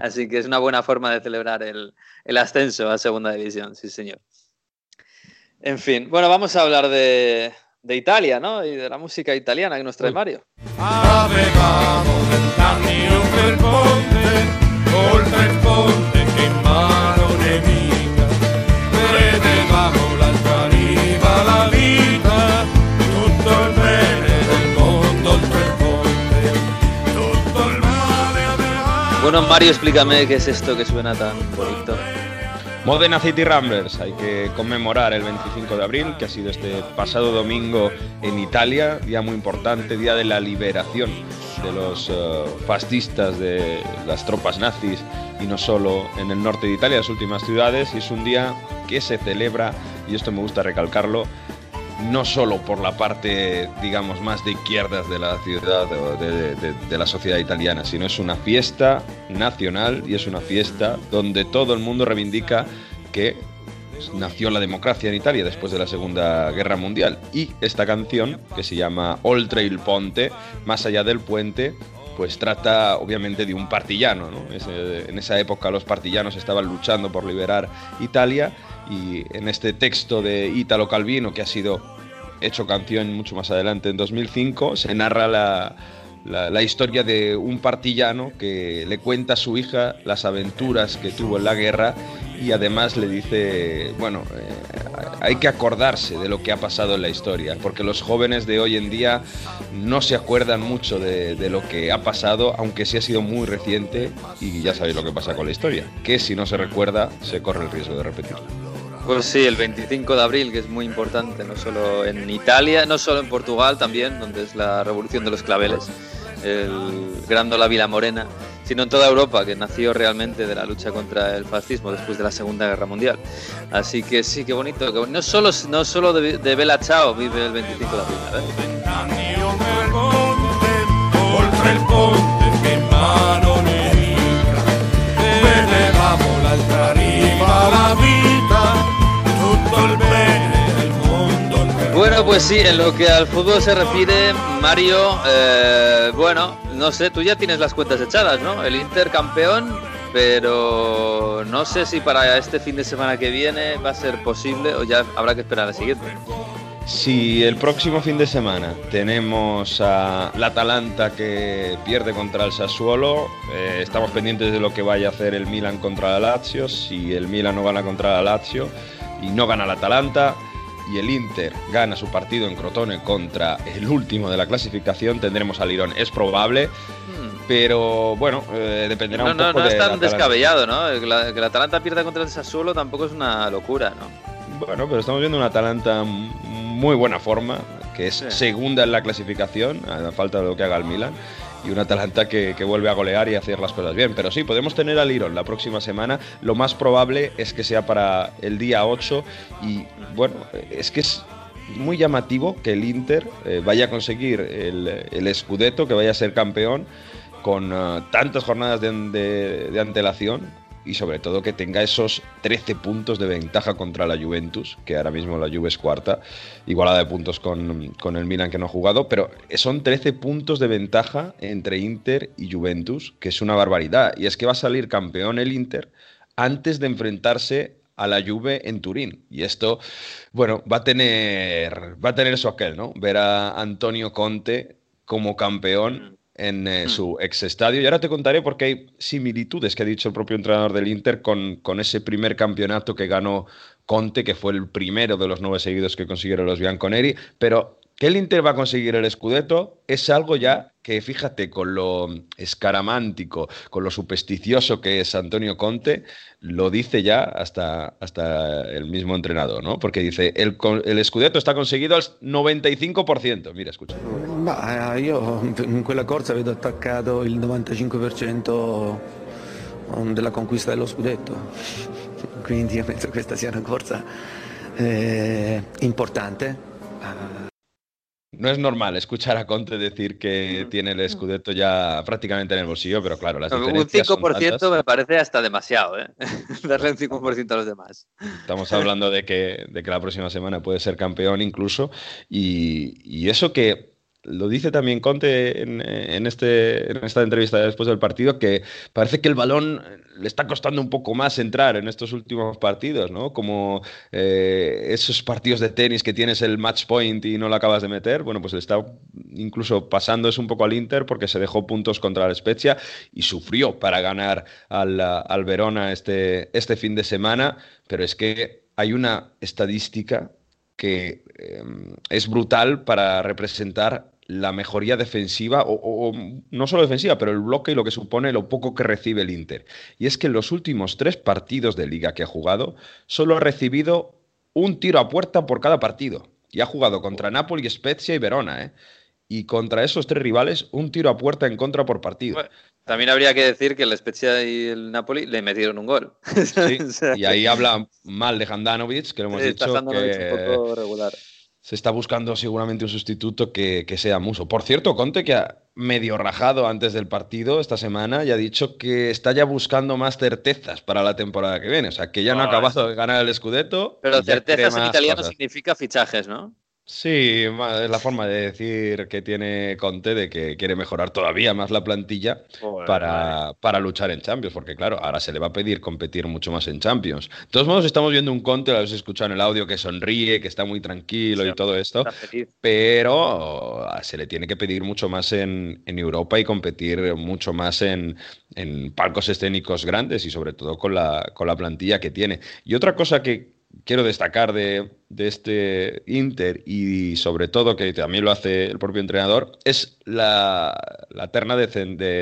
Así que es una buena forma de celebrar el, el ascenso a Segunda División, sí señor. En fin, bueno, vamos a hablar de, de Italia, ¿no? Y de la música italiana que nos trae Mario. Avevamo vent'anni oltre il ponte, oltre il ponte Bueno, Mario, explícame qué es esto que suena tan bonito. Modena City Ramblers, hay que conmemorar el 25 de abril, que ha sido este pasado domingo en Italia, día muy importante, día de la liberación de los eh, fascistas de las tropas nazis y no solo en el norte de Italia, las últimas ciudades, y es un día que se celebra, y esto me gusta recalcarlo, no solo por la parte, digamos, más de izquierdas de la ciudad o de, la sociedad italiana, sino es una fiesta nacional y es una fiesta donde todo el mundo reivindica que nació la democracia en Italia después de la Segunda Guerra Mundial. Y esta canción, que se llama Oltre il Ponte, más allá del puente, pues trata obviamente de un partillano. ¿no? Ese- en esa época los partillanos estaban luchando por liberar Italia y en este texto de Italo Calvino, que ha sido hecho canción mucho más adelante en 2005, se narra la, la- historia de un partillano que le cuenta a su hija las aventuras que tuvo en la guerra y además le dice, bueno, eh, hay que acordarse de lo que ha pasado en la historia, porque los jóvenes de hoy en día no se acuerdan mucho de, de lo que ha pasado, aunque sí ha sido muy reciente y ya sabéis lo que pasa con la historia, que si no se recuerda se corre el riesgo de repetirla. Pues sí, el 25 de abril, que es muy importante, no solo en Italia, no solo en Portugal también, donde es la revolución de los claveles, el Grándola Vila Morena, sino en toda Europa, que nació realmente de la lucha contra el fascismo después de la Segunda Guerra Mundial. Así que sí, qué bonito. qué. No solo, no solo de, de Bella Ciao vive el 25 de abril. ¿eh? Bueno, pues sí, en lo que al fútbol se refiere, Mario, eh, bueno, no sé, tú ya tienes las cuentas echadas, ¿no? El Inter campeón, pero no sé si para este fin de semana que viene va a ser posible o ya habrá que esperar al siguiente. Si el próximo fin de semana tenemos a la Atalanta que pierde contra el Sassuolo, eh, estamos pendientes de lo que vaya a hacer el Milan contra la Lazio. Si el Milan no gana contra la Lazio y no gana la Atalanta y el Inter gana su partido en Crotone contra el último de la clasificación, tendremos al Lirón. Es probable, pero bueno, eh, dependerá No, un poco no es de tan descabellado, ¿no? Que la, que la Atalanta pierda contra el Sassuolo tampoco es una locura, ¿no? Bueno, pero estamos viendo una Atalanta muy buena forma, que es Sí. segunda en la clasificación, a falta de lo que haga el Milan, y una Atalanta que, que vuelve a golear y a hacer las cosas bien. Pero sí, podemos tener al Lyon la próxima semana. Lo más probable es que sea para el día 8 y bueno, es que es muy llamativo que el Inter eh, vaya a conseguir el, el Scudetto, que vaya a ser campeón con eh, tantas jornadas de, de- de antelación y sobre todo que tenga esos 13 puntos de ventaja contra la Juventus, que ahora mismo la Juve es cuarta, igualada de puntos con, con el Milan que no ha jugado, pero son 13 puntos de ventaja entre Inter y Juventus, que es una barbaridad. Y es que va a salir campeón el Inter antes de enfrentarse a la Juve en Turín. Y esto, bueno, va a tener, va a tener su aquel, ¿no? Ver a Antonio Conte como campeón en eh, su ex estadio. Y ahora te contaré porque hay similitudes que ha dicho el propio entrenador del Inter con, con ese primer campeonato que ganó Conte, que fue el primero de los nueve seguidos que consiguieron los Bianconeri. Pero que el Inter va a conseguir el Scudetto es algo ya que, fíjate, con lo escaramántico, con lo supersticioso que es Antonio Conte, lo dice ya hasta, hasta el mismo entrenador, ¿no? Porque dice, el, el Scudetto está conseguido al 95%. Mira, escucha. Ma eh, io in quella corsa vedo attaccato il 95% della conquista dello scudetto, quindi io penso che questa sia una corsa eh, importante. No es normal escuchar a Conte decir que tiene el Scudetto ya prácticamente en el bolsillo, pero claro, las Un diferencias son 5% tantas. me parece hasta demasiado, ¿eh? Darle un 5% a los demás. Estamos hablando de que, de que la próxima semana puede ser campeón incluso. Y, y eso que lo dice también Conte en, en este, en esta entrevista después del partido, que parece que el balón le está costando un poco más entrar en estos últimos partidos, ¿no? Como eh, esos partidos de tenis que tienes el match point y no lo acabas de meter. Bueno, pues le está incluso pasando eso un poco al Inter porque se dejó puntos contra la Spezia y sufrió para ganar al, al Verona este, este fin de semana. Pero es que hay una estadística que eh, es brutal para representar la mejoría defensiva, o, no solo defensiva, pero el bloque y lo que supone lo poco que recibe el Inter. Y es que en los últimos tres partidos de liga que ha jugado, solo ha recibido un tiro a puerta por cada partido. Y ha jugado contra Napoli, Spezia y Verona, ¿eh? Y contra esos tres rivales, un tiro a puerta en contra por partido. Bueno, También habría que decir que el Spezia y el Napoli le metieron un gol. Sí, O sea, y ahí habla mal de Handanovic, que lo hemos dicho que un poco regular. Se está buscando seguramente un sustituto que, que sea Muso. Por cierto, Conte, que ha medio rajado antes del partido esta semana, ya ha dicho que está ya buscando más certezas para la temporada que viene. O sea, que ya no ha acabado de ganar el Scudetto. Pero y certezas en italiano cosas. significa fichajes, ¿no? Sí, es la forma de decir que tiene Conte de que quiere mejorar todavía más la plantilla Joder, para, para luchar en Champions, porque claro, ahora se le va a pedir competir mucho más en Champions. De todos modos, estamos viendo un Conte, lo habéis escuchado en el audio, que sonríe, que está muy tranquilo Sí, y todo esto, pero ah, se le tiene que pedir mucho más en, en Europa y competir mucho más en, en palcos escénicos grandes y sobre todo con la, con la plantilla que tiene. Y otra cosa que quiero destacar de, este Inter y sobre todo que también lo hace el propio entrenador es la, terna de,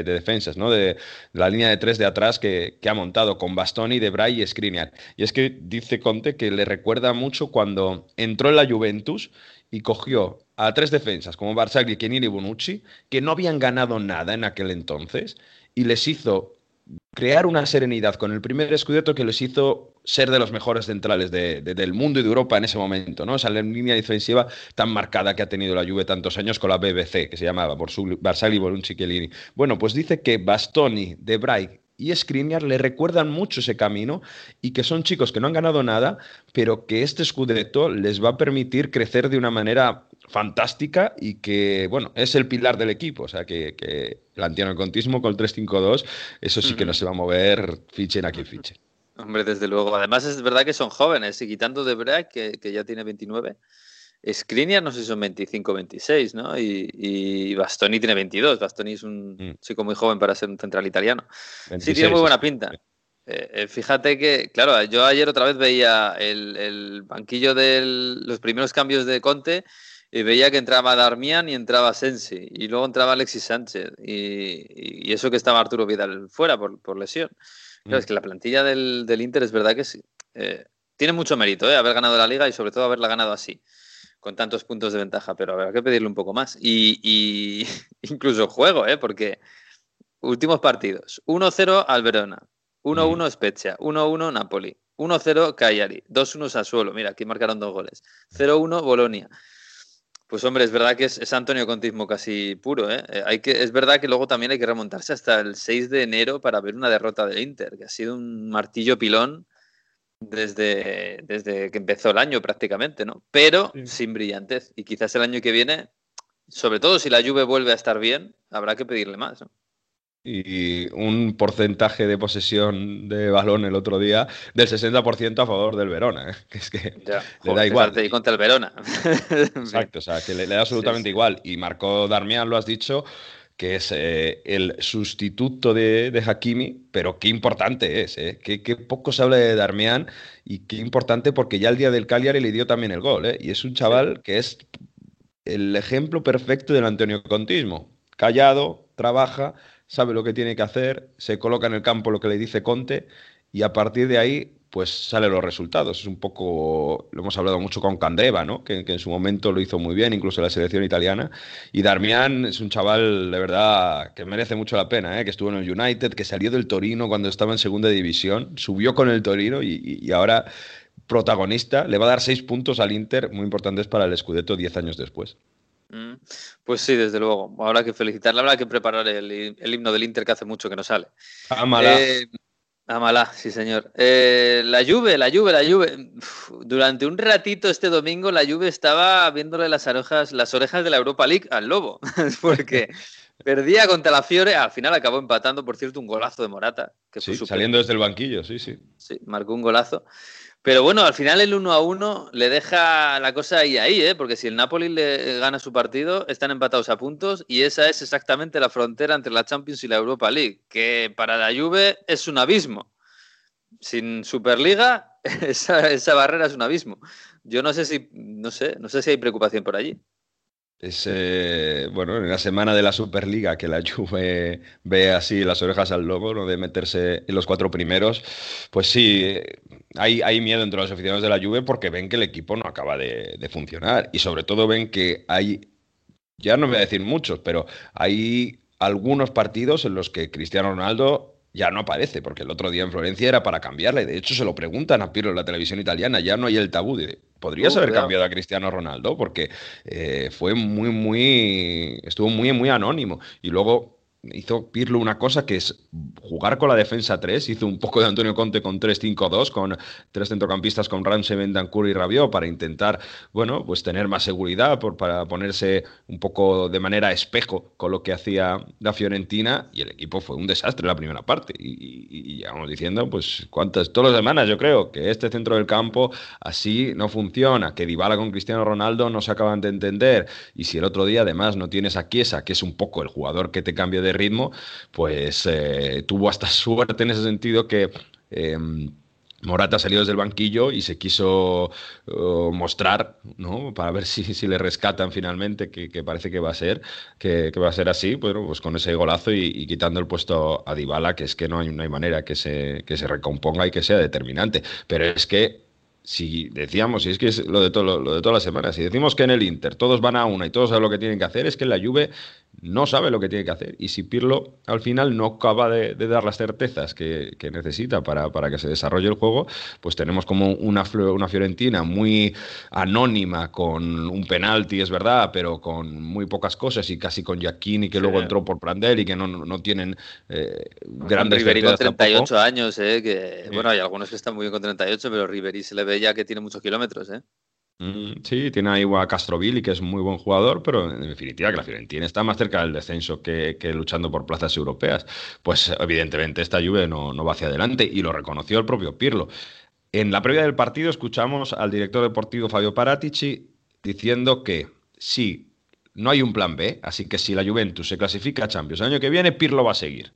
defensas, ¿no? De, la línea de tres de atrás que, ha montado con Bastoni, De Vrij y Skriniar. Y es que dice Conte que le recuerda mucho cuando entró en la Juventus y cogió a tres defensas como Barzagli, Chiellini y Bonucci, que no habían ganado nada en aquel entonces, y les hizo crear una serenidad con el primer escudeto que les hizo ser de los mejores centrales de- de- del mundo y de Europa en ese momento, ¿no? Esa línea defensiva tan marcada que ha tenido la Juve tantos años con la BBC, que se llamaba Barzagli, Bonucci, Chiellini. Bueno, pues dice que Bastoni, De Vrij y Skriniar le recuerdan mucho ese camino y que son chicos que no han ganado nada, pero que este Scudetto les va a permitir crecer de una manera fantástica y que, bueno, es el pilar del equipo. O sea, que, que el antianocontismo con el 3-5-2, eso sí que no se va a mover, fichen a quien fiche. Hombre, desde luego. Además, es verdad que son jóvenes. Y quitando de Brad, que, que ya tiene 29, Skriniar no sé si son 25 26, ¿no? Y, y Bastoni tiene 22. Bastoni es un Mm. chico muy joven para ser un central italiano. Sí, 26, tiene muy buena pinta. Eh, eh, fíjate que, claro, yo ayer otra vez veía el, el banquillo de los primeros cambios de Conte y veía que entraba Darmian y entraba Sensi y luego entraba Alexis Sánchez y, y eso que estaba Arturo Vidal fuera por, por lesión. Claro, Mm. es que la plantilla del, del Inter es verdad que sí, eh, tiene mucho mérito, ¿eh? haber ganado la liga y sobre todo haberla ganado así, con tantos puntos de ventaja, pero habrá que pedirle un poco más. Y, y incluso juego, ¿eh? porque últimos partidos, 1-0 al Verona, 1-1 Spezia, 1-1 Napoli, 1-0 Cagliari, 2-1 Sassuolo, mira, aquí marcaron dos goles, 0-1 Bolonia. Pues hombre, es verdad que es, es Antonio Contismo casi puro, ¿eh? Eh, Hay que, es verdad que luego también hay que remontarse hasta el 6 de enero para ver una derrota del Inter, que ha sido un martillo pilón desde, desde que empezó el año prácticamente, ¿no? Pero sin brillantez. Y quizás el año que viene, sobre todo si la Juve vuelve a estar bien, habrá que pedirle más, ¿no? Y un porcentaje de posesión de balón el otro día del 60% a favor del Verona. ¿eh? Que es que le da igual. Y contra el Verona. Exacto, o sea, que le, le da absolutamente Sí, sí. igual. Y marcó Darmian, lo has dicho, que es eh, el sustituto de, de, Hakimi, pero qué importante es, ¿eh? qué, qué, poco se habla de Darmian y qué importante porque ya el día del Cagliari le dio también el gol, ¿eh? y es un chaval que es el ejemplo perfecto del Antonio Contismo, callado, trabaja, sabe lo que tiene que hacer, se coloca en el campo lo que le dice Conte y a partir de ahí pues salen los resultados. Es un poco, lo hemos hablado mucho con Candreva, ¿no? Que, en su momento lo hizo muy bien, incluso en la selección italiana. Y Darmian es un chaval, de verdad, que merece mucho la pena, ¿eh? que estuvo en el United, que salió del Torino cuando estaba en segunda división, subió con el Torino y, y ahora protagonista, le va a dar seis puntos al Inter, muy importantes para el Scudetto diez años después. Mm, pues sí, desde luego. Habrá que felicitarle, habrá que preparar el, el himno del Inter que hace mucho que no sale. Amala. Eh, Amala, sí señor. Eh, la Juve, la Juve, la. Uf, durante un ratito este domingo la Juve estaba viéndole las orejas, las orejas de la Europa League al Lobo, porque perdía contra la Fiore, al final acabó empatando, por cierto, un golazo de Morata. Que sí, saliendo desde el banquillo, sí, sí. Sí, marcó un golazo. Pero bueno, al final el 1 a 1 le deja la cosa ahí ahí, ¿eh? porque si el Napoli le gana su partido, están empatados a puntos y esa es exactamente la frontera entre la Champions y la Europa League, que para la Juve es un abismo. Sin Superliga, esa, esa barrera es un abismo. Yo no sé si, no sé, no sé si hay preocupación por allí. Es, eh, bueno, en la semana de la Superliga que la Juve ve así las orejas al lobo, ¿no? de meterse en los cuatro primeros, pues sí, hay, hay miedo entre los aficionados de la Juve porque ven que el equipo no acaba de, de funcionar y sobre todo ven que hay, ya no voy a decir muchos, pero hay algunos partidos en los que Cristiano Ronaldo ya no aparece, porque el otro día en Florencia era para cambiarle. De hecho, se lo preguntan a Pirlo en la televisión italiana, ya no hay el tabú de, podrías haber cambiado a Cristiano Ronaldo, porque eh, fue muy, muy, estuvo muy, muy anónimo. Y luego hizo Pirlo una cosa que es jugar con la defensa 3, hizo un poco de Antonio Conte con 3-5-2, con tres centrocampistas con Ramsey, Bendancur y Rabiot para intentar, bueno, pues tener más seguridad, para ponerse un poco de manera espejo con lo que hacía la Fiorentina y el equipo fue un desastre en la primera parte. Y, y, y vamos diciendo, pues cuántas, todas las semanas yo creo que este centro del campo así no funciona, que Dybala con Cristiano Ronaldo no se acaban de entender. Y si el otro día además no tienes a Chiesa, que es un poco el jugador que te cambia de ritmo, pues eh, tuvo hasta suerte en ese sentido que... Eh, Morata salió desde el banquillo y se quiso uh, mostrar, ¿no? Para ver si, si le rescatan finalmente, que, que, parece que va a ser, que, va a ser así, bueno, pues con ese golazo y, quitando el puesto a Dybala, que es que no hay, no hay manera que se, que se recomponga y que sea determinante. Pero es que si decíamos, y es que es lo de, todo, lo, lo de todas las semanas, si decimos que en el Inter todos van a una y todos saben lo que tienen que hacer, es que en la Juve no sabe lo que tiene que hacer. Y si Pirlo al final no acaba de, de dar las certezas que, que necesita para, para, que se desarrolle el juego, pues tenemos como una, una, Fiorentina muy anónima, con un penalti, es verdad, pero con muy pocas cosas y casi con Giacchini, que sí. luego entró por Prandelli, que no, no tienen eh, grandes Riveri con 38 tampoco. años, eh, que sí. bueno, hay algunos que están muy bien con 38, pero Riveri se le ve ya que tiene muchos kilómetros. ¿eh? Mm, sí, tiene ahí a Castrovilli, que es muy buen jugador, pero en definitiva que la Fiorentina está más cerca del descenso que, que luchando por plazas europeas. Pues evidentemente esta lluvia no, no, va hacia adelante y lo reconoció el propio Pirlo. En la previa del partido escuchamos al director deportivo Fabio Paratici diciendo que sí, no hay un plan B, así que si la Juventus se clasifica a Champions el año que viene, Pirlo va a seguir.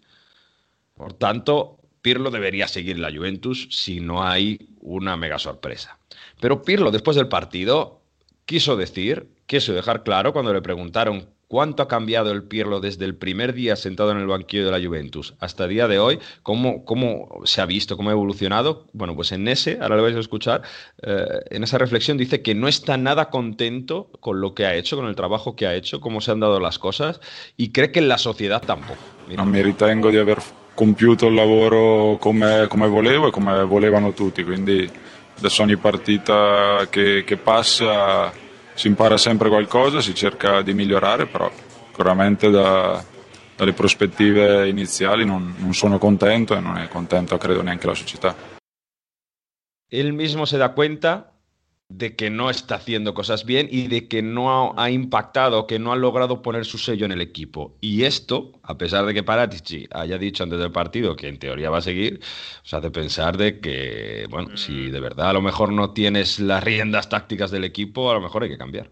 Por tanto, Pirlo debería seguir la Juventus si no hay una mega sorpresa. Pero Pirlo, después del partido, quiso decir, quiso dejar claro cuando le preguntaron cuánto ha cambiado el Pirlo desde el primer día sentado en el banquillo de la Juventus hasta el día de hoy, cómo, cómo se ha visto, cómo ha evolucionado. Bueno, pues en ese, ahora lo vais a escuchar, eh, en esa reflexión dice que no está nada contento con lo que ha hecho, con el trabajo que ha hecho, cómo se han dado las cosas y cree que en la sociedad tampoco. Mira. Mi ritengo di aver compiuto il lavoro come, come volevo e come volevano tutti, quindi adesso ogni partita che, che, passa si impara sempre qualcosa, si cerca di migliorare, però sicuramente da, dalle prospettive iniziali non, non, sono contento e non è contento credo neanche la società. Él mismo se da cuenta de que no está haciendo cosas bien y de que no ha impactado, que no ha logrado poner su sello en el equipo. Y esto, a pesar de que Paratici haya dicho antes del partido que en teoría va a seguir, os hace pensar de que, bueno, si de verdad a lo mejor no tienes las riendas tácticas del equipo, a lo mejor hay que cambiar.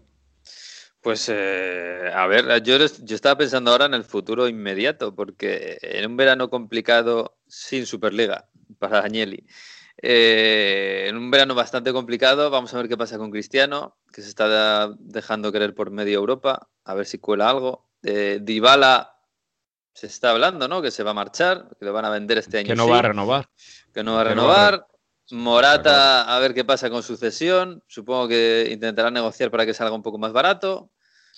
Pues, eh, a ver, yo, yo estaba pensando ahora en el futuro inmediato, porque en un verano complicado sin Superliga para Agnelli, eh, en un verano bastante complicado, vamos a ver qué pasa con Cristiano, que se está dejando querer por medio Europa, a ver si cuela algo. Eh, Dybala se está hablando, ¿no? Que se va a marchar, que lo van a vender este año. Que no va a renovar. Que no va a renovar. Morata, a ver qué pasa con su cesión. Supongo que intentará negociar para que salga un poco más barato.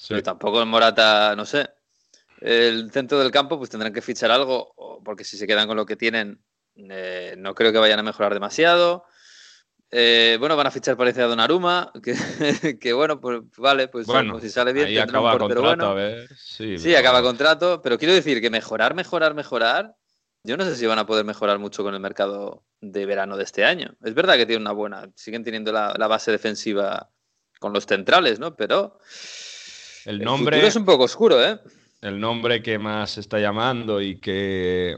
Pero tampoco el Morata, no sé. El centro del campo, pues tendrán que fichar algo, porque si se quedan con lo que tienen, eh, no creo que vayan a mejorar demasiado. Eh, bueno, van a fichar parece a Donnarumma, que, que bueno, pues vale, pues bueno, si sale bien. Ahí acaba contrato, a ver. Sí, sí acaba contrato, pero quiero decir que mejorar, mejorar, mejorar. Yo no sé si van a poder mejorar mucho con el mercado de verano de este año. Es verdad que tienen una buena, siguen teniendo la, base defensiva con los centrales, ¿no? Pero el nombre es un poco oscuro, ¿eh? El nombre que más está llamando y que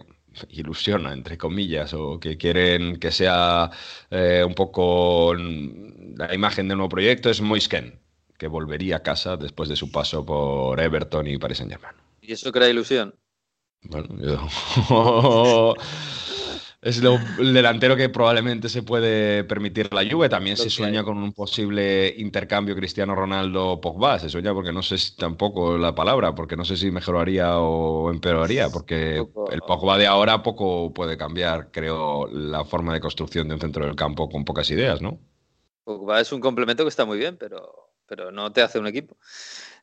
ilusiona, entre comillas, o que quieren que sea eh, un poco la imagen del nuevo proyecto es Moisken, que volvería a casa después de su paso por Everton y Paris Saint-Germain. ¿Y eso crea ilusión? Bueno, yo... es el delantero que probablemente se puede permitir la Juve. También se sueña con un posible intercambio Cristiano Ronaldo-Pogba. Se sueña porque no sé si tampoco la palabra, porque no sé si mejoraría o empeoraría, porque el Pogba de ahora poco puede cambiar, creo, la forma de construcción de un centro del campo con pocas ideas, ¿no? Pogba es un complemento que está muy bien, pero, pero no te hace un equipo.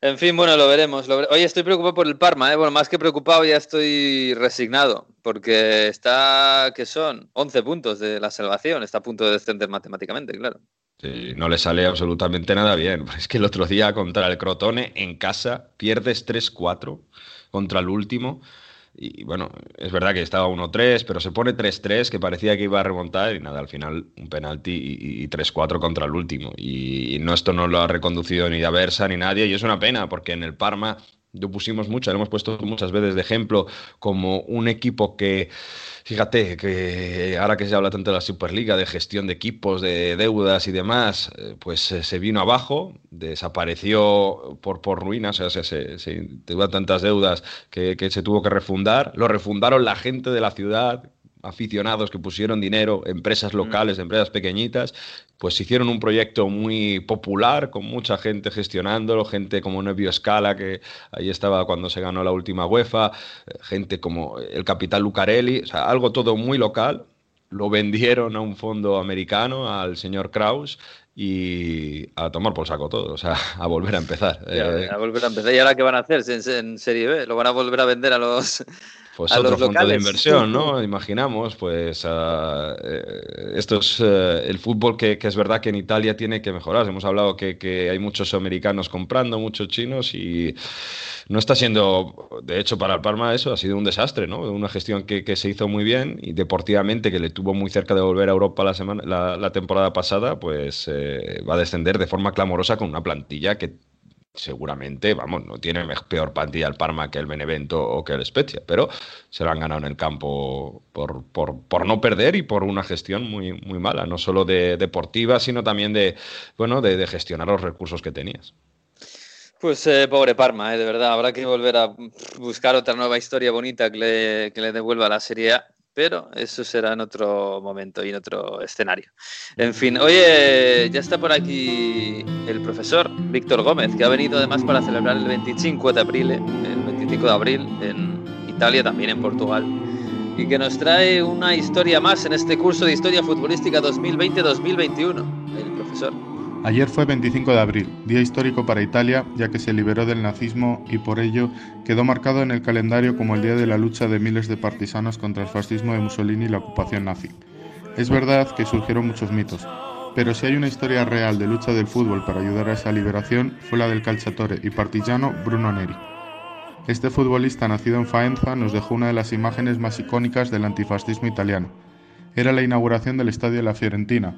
En fin, bueno, lo veremos. Oye, estoy preocupado por el Parma, ¿eh? Bueno, más que preocupado, ya estoy resignado, porque está, que son 11 puntos de la salvación, está a punto de descender matemáticamente, claro. Sí, no le sale absolutamente nada bien. Es que el otro día contra el Crotone en casa pierdes 3-4 contra el último. Y bueno, es verdad que estaba 1-3, pero se pone 3-3, que parecía que iba a remontar, y nada, al final un penalti y, 3-4 contra el último. Y, no, esto no lo ha reconducido ni Daversa ni nadie, y es una pena, porque en el Parma lo pusimos mucho, lo hemos puesto muchas veces de ejemplo como un equipo que, fíjate, que ahora que se habla tanto de la Superliga, de gestión de equipos, de deudas y demás, eh, pues eh, se vino abajo, desapareció por, por ruinas, o sea, se, se, tantas deudas que, que se tuvo que refundar, lo refundaron la gente de la ciudad, aficionados que pusieron dinero, empresas mm. locales, empresas pequeñitas, pues hicieron un proyecto muy popular, con mucha gente gestionándolo, gente como Nevio Scala, que ahí estaba cuando se ganó la última UEFA, eh, gente como el capitán Lucarelli, o sea, algo todo muy local. Lo vendieron a un fondo americano, al señor Kraus, y a tomar por saco todo, o sea, a volver a empezar. Eh. a volver a empezar. ¿Y ahora qué van a hacer en Serie B? ¿Lo van a volver a vender a los, pues otro fondo de inversión, ¿no? Imaginamos, pues uh, esto es eh, el fútbol que, que, es verdad que en Italia tiene que mejorar. Hemos hablado que, que, hay muchos americanos comprando, muchos chinos y no está siendo, de hecho, para el Parma eso ha sido un desastre, ¿no? Una gestión que, que se hizo muy bien y deportivamente que le tuvo muy cerca de volver a Europa la, semana, la, la temporada pasada, pues va a descender de forma clamorosa con una plantilla que seguramente, vamos, no tiene peor plantilla el Parma que el Benevento o que el Spezia, pero se lo han ganado en el campo por, por, no perder y por una gestión muy, muy mala, no solo de deportiva, sino también de, bueno, de, gestionar los recursos que tenías. Pues eh, pobre Parma, eh, de verdad, habrá que volver a buscar otra nueva historia bonita que le, que le devuelva la Serie A pero eso será en otro momento y en otro escenario. En fin, oye, ya está por aquí el profesor Víctor Gómez, que ha venido además para celebrar el 25 de abril, el 25 de abril en Italia, también en Portugal, y que nos trae una historia más en este curso de Historia Futbolística 2020-2021. El profesor. Ayer fue 25 de abril, día histórico para Italia, ya que se liberó del nazismo y por ello quedó marcado en el calendario como el día de la lucha de miles de partisanos contra el fascismo de Mussolini y la ocupación nazi. Es verdad que surgieron muchos mitos, pero si hay una historia real de lucha del fútbol para ayudar a esa liberación, fue la del calciatore y partigiano Bruno Neri. Este futbolista nacido en Faenza nos dejó una de las imágenes más icónicas del antifascismo italiano. Era la inauguración del Estadio de la Fiorentina,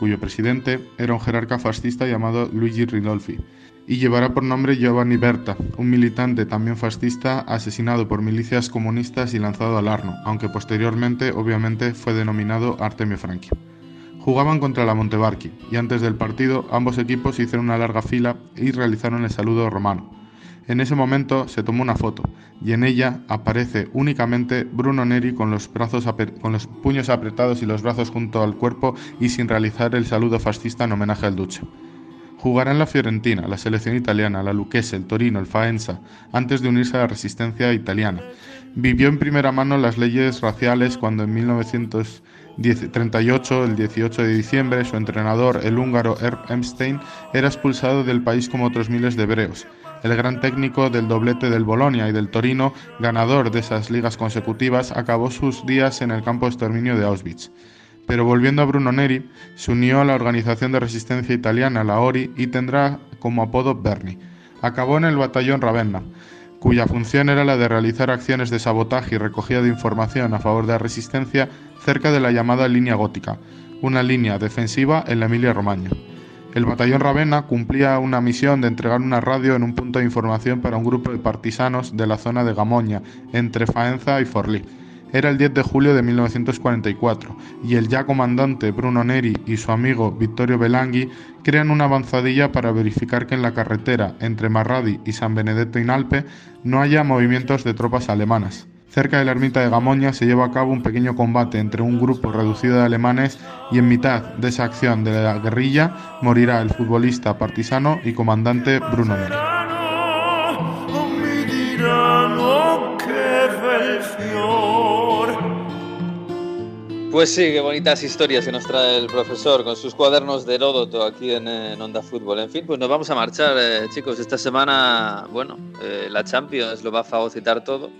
cuyo presidente era un jerarca fascista llamado Luigi Ridolfi, y llevará por nombre Giovanni Berta, un militante también fascista asesinado por milicias comunistas y lanzado al Arno, aunque posteriormente obviamente fue denominado Artemio Franchi. Jugaban contra la Montevarchi y antes del partido ambos equipos hicieron una larga fila y realizaron el saludo romano. En ese momento se tomó una foto y en ella aparece únicamente Bruno Neri con los, puños apretados y los brazos junto al cuerpo y sin realizar el saludo fascista en homenaje al Duce. Jugará en la Fiorentina, la selección italiana, la Lucchese, el Torino, el Faenza, antes de unirse a la resistencia italiana. Vivió en primera mano las leyes raciales cuando en 1938, el 18 de diciembre, su entrenador, el húngaro Herb Epstein, era expulsado del país como otros miles de hebreos el gran técnico del doblete del Bolonia y del Torino, ganador de esas ligas consecutivas, acabó sus días en el campo de exterminio de Auschwitz. Pero volviendo a Bruno Neri, se unió a la organización de resistencia italiana, la ORI, y tendrá como apodo Berni. Acabó en el batallón Ravenna, cuya función era la de realizar acciones de sabotaje y recogida de información a favor de la resistencia cerca de la llamada línea gótica, una línea defensiva en la Emilia-Romagna. El batallón Ravenna cumplía una misión de entregar una radio en un punto de información para un grupo de partisanos de la zona de Gamoña, entre Faenza y Forlì. Era el 10 de julio de 1944 y el ya comandante Bruno Neri y su amigo Vittorio Belanghi crean una avanzadilla para verificar que en la carretera entre Marradi y San Benedetto in Alpe no haya movimientos de tropas alemanas. Cerca de la ermita de Gamoña se lleva a cabo un pequeño combate entre un grupo reducido de alemanes y en mitad de esa acción de la guerrilla morirá el futbolista partisano y comandante Bruno. Pues sí, qué bonitas historias que nos trae el profesor con sus cuadernos de Heródoto aquí en, Onda Fútbol. En fin, pues nos vamos a marchar, eh, chicos. Esta semana, bueno, eh, la Champions lo va a fagocitar todo.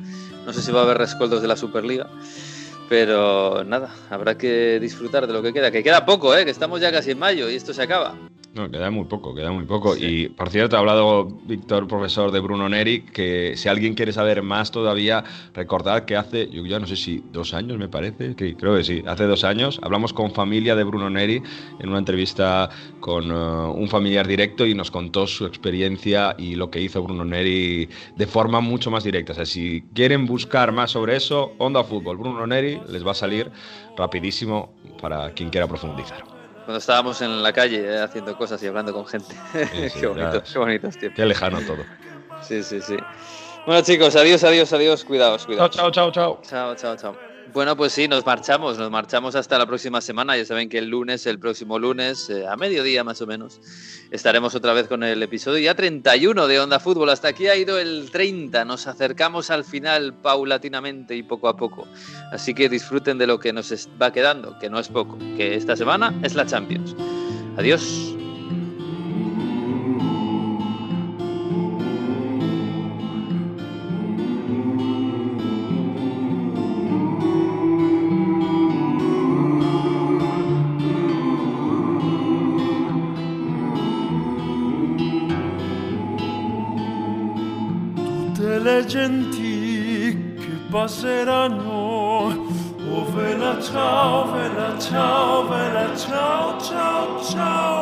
No sé si va a haber rescoldos de la Superliga. Pero nada, habrá que disfrutar de lo que queda. Que queda poco, ¿eh? Que estamos ya casi en mayo y esto se acaba. No, queda muy poco, queda muy poco. Y por cierto, ha hablado Víctor, profesor de Bruno Neri, que si alguien quiere saber más todavía, recordad que hace, yo ya no sé si dos años me parece, que creo que sí, hace dos años, hablamos con familia de Bruno Neri en una entrevista con uh, un familiar directo y nos contó su experiencia y lo que hizo Bruno Neri de forma mucho más directa. O sea, si quieren buscar más sobre eso, Onda Fútbol, Bruno Neri, les va a salir rapidísimo para quien quiera profundizar cuando estábamos en la calle eh, haciendo cosas y hablando con gente. qué, bonito, qué bonitos tiempos. Qué lejano todo. Sí, sí, sí. Bueno, chicos, adiós, adiós, adiós. Cuidaos, cuidaos. Chao, chao, chao, chao. Chao, chao, chao. Bueno, pues sí, nos marchamos, nos marchamos hasta la próxima semana. Ya saben que el lunes, el próximo lunes, eh, a mediodía más o menos, estaremos otra vez con el episodio ya 31 de Onda Fútbol. Hasta aquí ha ido el 30. Nos acercamos al final paulatinamente y poco a poco. Así que disfruten de lo que nos va quedando, que no es poco, que esta semana es la Champions. Adiós. Passeranno. Oh vela ciao, vela ciao, vela ciao, ciao, ciao,